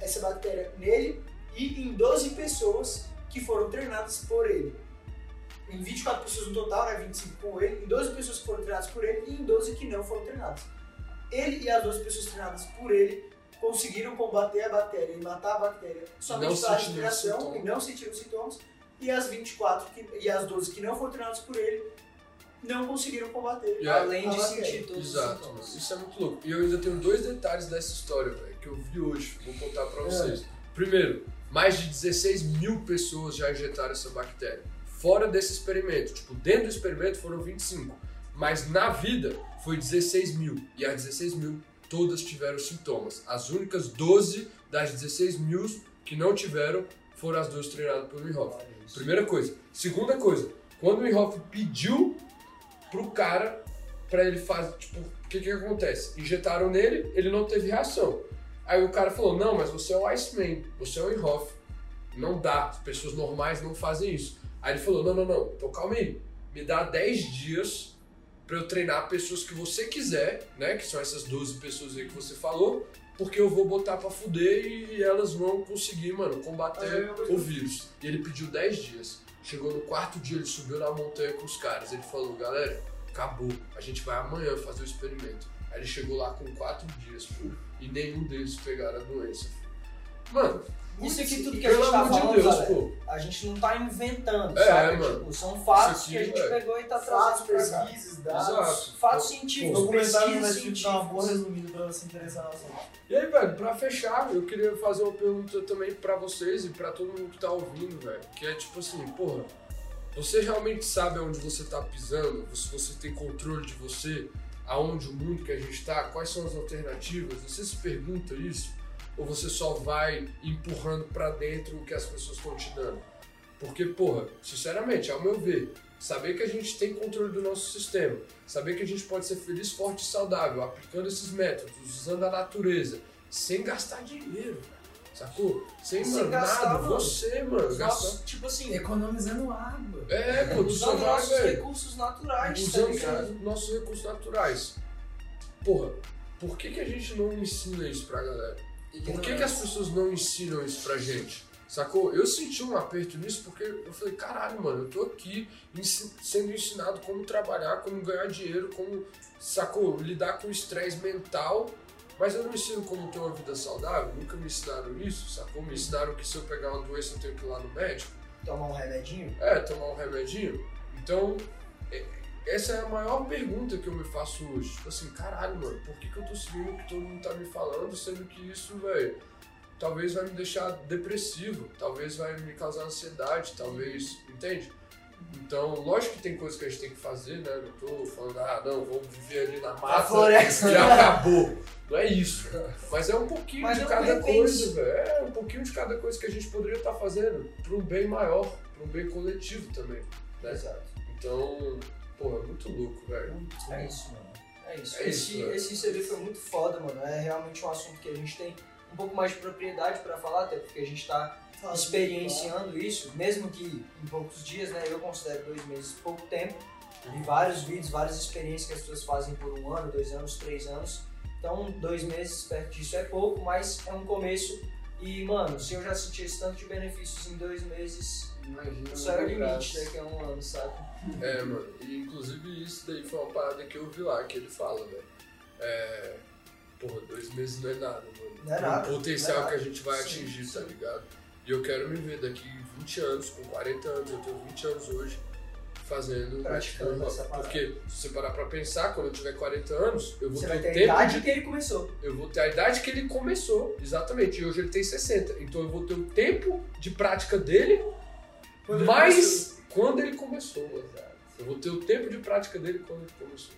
essa bactéria nele e em 12 pessoas que foram treinadas por ele. Em 24 pessoas no total, né, 25 com ele, em 12 pessoas que foram treinadas por ele e em 12 que não foram treinadas. Ele e as 12 pessoas treinadas por ele conseguiram combater a bactéria e matar a bactéria somente pela respiração sintomas. e não sentiram sintomas. E as 24 que, e as 12 que não foram treinadas por ele não conseguiram combater. E Além a de bactéria. sentir todos os Exato, sintomas. mano. Isso é muito louco. E eu ainda tenho dois detalhes dessa história, velho, que eu vi hoje. Vou contar pra vocês. Primeiro, mais de 16 mil pessoas já injetaram essa bactéria. Fora desse experimento. Tipo, dentro do experimento foram 25. Mas na vida foi 16 mil. E as 16 mil todas tiveram sintomas. As únicas 12 das 16 mil que não tiveram foram as duas treinadas pelo isso. Primeira coisa. Segunda coisa, quando o Inhofe pediu pro cara pra ele fazer, tipo, o que que acontece? Injetaram nele, ele não teve reação. Aí o cara falou, não, mas você é o Iceman, você é o Inhofe. Não dá, as pessoas normais não fazem isso. Aí ele falou, não, não, não, então calma aí, me dá 10 dias pra eu treinar pessoas que você quiser, né, que são essas 12 pessoas aí que você falou, porque eu vou botar pra fuder e elas vão conseguir, mano, combater Ah, o vírus. E ele pediu 10 dias. Chegou no quarto dia, ele subiu na montanha com os caras. Ele falou, galera, acabou. A gente vai amanhã fazer o experimento. Aí ele chegou lá com 4 dias, pô, e nenhum deles pegaram a doença. Mano, Isso aqui tudo que a gente tá amor de falando, Deus, galera, pô. a gente não tá inventando, É, sabe? mano. Tipo, são fatos Isso que aqui, a gente é. pegou e tá Fatos, trazendo pra cá. pesquisas, dados. Exato. Fatos científicos, documentário no pesquisas Netflix dá uma boa científicas. resumida pra se interessar assunto. E aí, velho, pra fechar, eu queria fazer uma pergunta também pra vocês e pra todo mundo que tá ouvindo, velho. Que é tipo assim, porra, você realmente sabe aonde você tá pisando? Se você tem controle de você, aonde o mundo que a gente tá, quais são as alternativas? Você se pergunta isso? Ou você só vai empurrando pra dentro o que as pessoas estão te dando? Porque, porra, sinceramente, ao meu ver, saber que a gente tem controle do nosso sistema, saber que a gente pode ser feliz, forte e saudável, aplicando esses métodos, usando a natureza, sem gastar dinheiro, sacou? Sem, Sem gastar, nada, mano. você, mano, nossos, tipo assim, Economizando água. É, pô, tu só usando vai, nossos velho, recursos naturais, tá usando os nossos recursos naturais. Porra, por que, que a gente não ensina isso pra galera? Por que, que as pessoas não ensinam isso pra gente? Sacou? Eu senti um aperto nisso porque eu falei, caralho, mano, eu tô aqui sendo ensinado como trabalhar, como ganhar dinheiro, como, sacou? Lidar com estresse mental, mas eu não ensino como ter uma vida saudável, nunca me ensinaram isso, sacou? Me ensinaram que se eu pegar uma doença eu tenho que ir lá no médico, Tomar um remedinho? é, tomar um remedinho. Então, é- essa é a maior pergunta que eu me faço hoje. Tipo assim, caralho, mano, por que, que eu tô seguindo o que todo mundo tá me falando, sendo que isso, velho, talvez vai me deixar depressivo, talvez vai me causar ansiedade, talvez, entende? Então, lógico que tem coisas que a gente tem que fazer, né? Não tô falando, ah, não, vamos viver ali na mata floresta. e acabou. Não é isso. Mas é um pouquinho Mas de cada coisa, velho. É um pouquinho de cada coisa que a gente poderia estar fazendo para um bem maior, para um bem coletivo também. Né? Exato. Então, porra, muito louco, velho. É isso, mano. É isso. É isso, esse, velho. esse CV foi muito foda, mano. É realmente um assunto que a gente tem um pouco mais de propriedade pra falar, até porque a gente tá experienciando isso, mesmo que em poucos dias, né? Eu considero dois meses pouco tempo. Vi vários vídeos, várias experiências que as pessoas fazem por um ano, dois anos, três anos. Então, dois meses perto disso é pouco, mas é um começo. E, mano, se eu já senti esse tanto de benefícios em dois meses, Imagina. só é o no limite daqui a um ano, sabe? É, mano. E inclusive isso daí foi uma parada que eu vi lá, que ele fala, velho. É. Porra, dois meses não é nada, mano. Não é nada, potencial não é que a gente vai Sim, atingir, sim. tá ligado? E eu quero me ver daqui 20 anos, com 40 anos, eu tenho 20 anos hoje, fazendo Praticando tipo, essa parada. Porque se você parar pra pensar, quando eu tiver 40 anos, eu vou Você ter o ter a idade de que ele começou. eu vou ter a idade que ele começou, exatamente. E hoje ele tem 60. Então eu vou ter o tempo de prática dele, Quando ele mais quando ele começou. Eu vou ter o tempo de prática dele quando ele começou.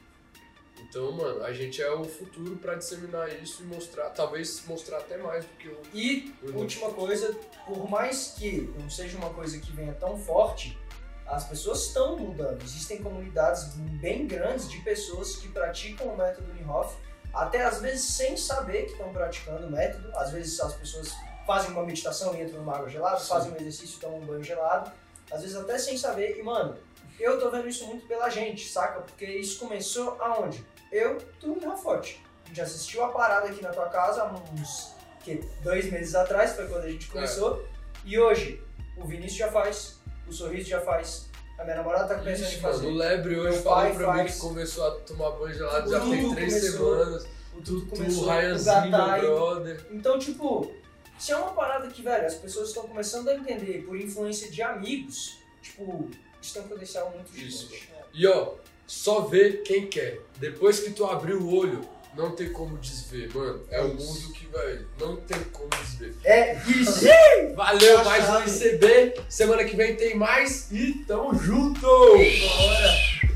Então, mano, a gente é o futuro pra disseminar isso e mostrar, talvez mostrar até mais do que o. E, última coisa, por mais que não seja uma coisa que venha tão forte, as pessoas estão mudando. Existem comunidades bem grandes de pessoas que praticam o método Niehoff, até às vezes sem saber que estão praticando o método. Às vezes as pessoas fazem uma meditação e entram numa água gelada, Sim. fazem um exercício tomam um banho gelado. Às vezes até sem saber. E, mano, eu tô vendo isso muito pela gente, saca? Porque isso começou aonde? Eu, tu e o Rafote. A gente assistiu a parada aqui na tua casa há uns que, dois meses atrás, foi quando a gente começou. E hoje, o Vinícius já faz, o Sorriso já faz, a minha namorada tá pensando Ixi, em mano, fazer. o Lebre hoje falou pra mim faz. que começou a tomar banho gelado já tem três começou. semanas. O Tudo Tu, começou, o o Ryanzinho, meu brother. Então, tipo, se é uma parada que, velho, as pessoas estão começando a entender por influência de amigos, tipo, isso tem um potencial muito Isso. gigante. E ó, só vê quem quer. Depois que tu abrir o olho, não tem como desver, mano. É o mundo que, velho, não tem como desver. É isso! Valeu, mais um. ICB. Semana que vem tem mais e tamo junto! Bora!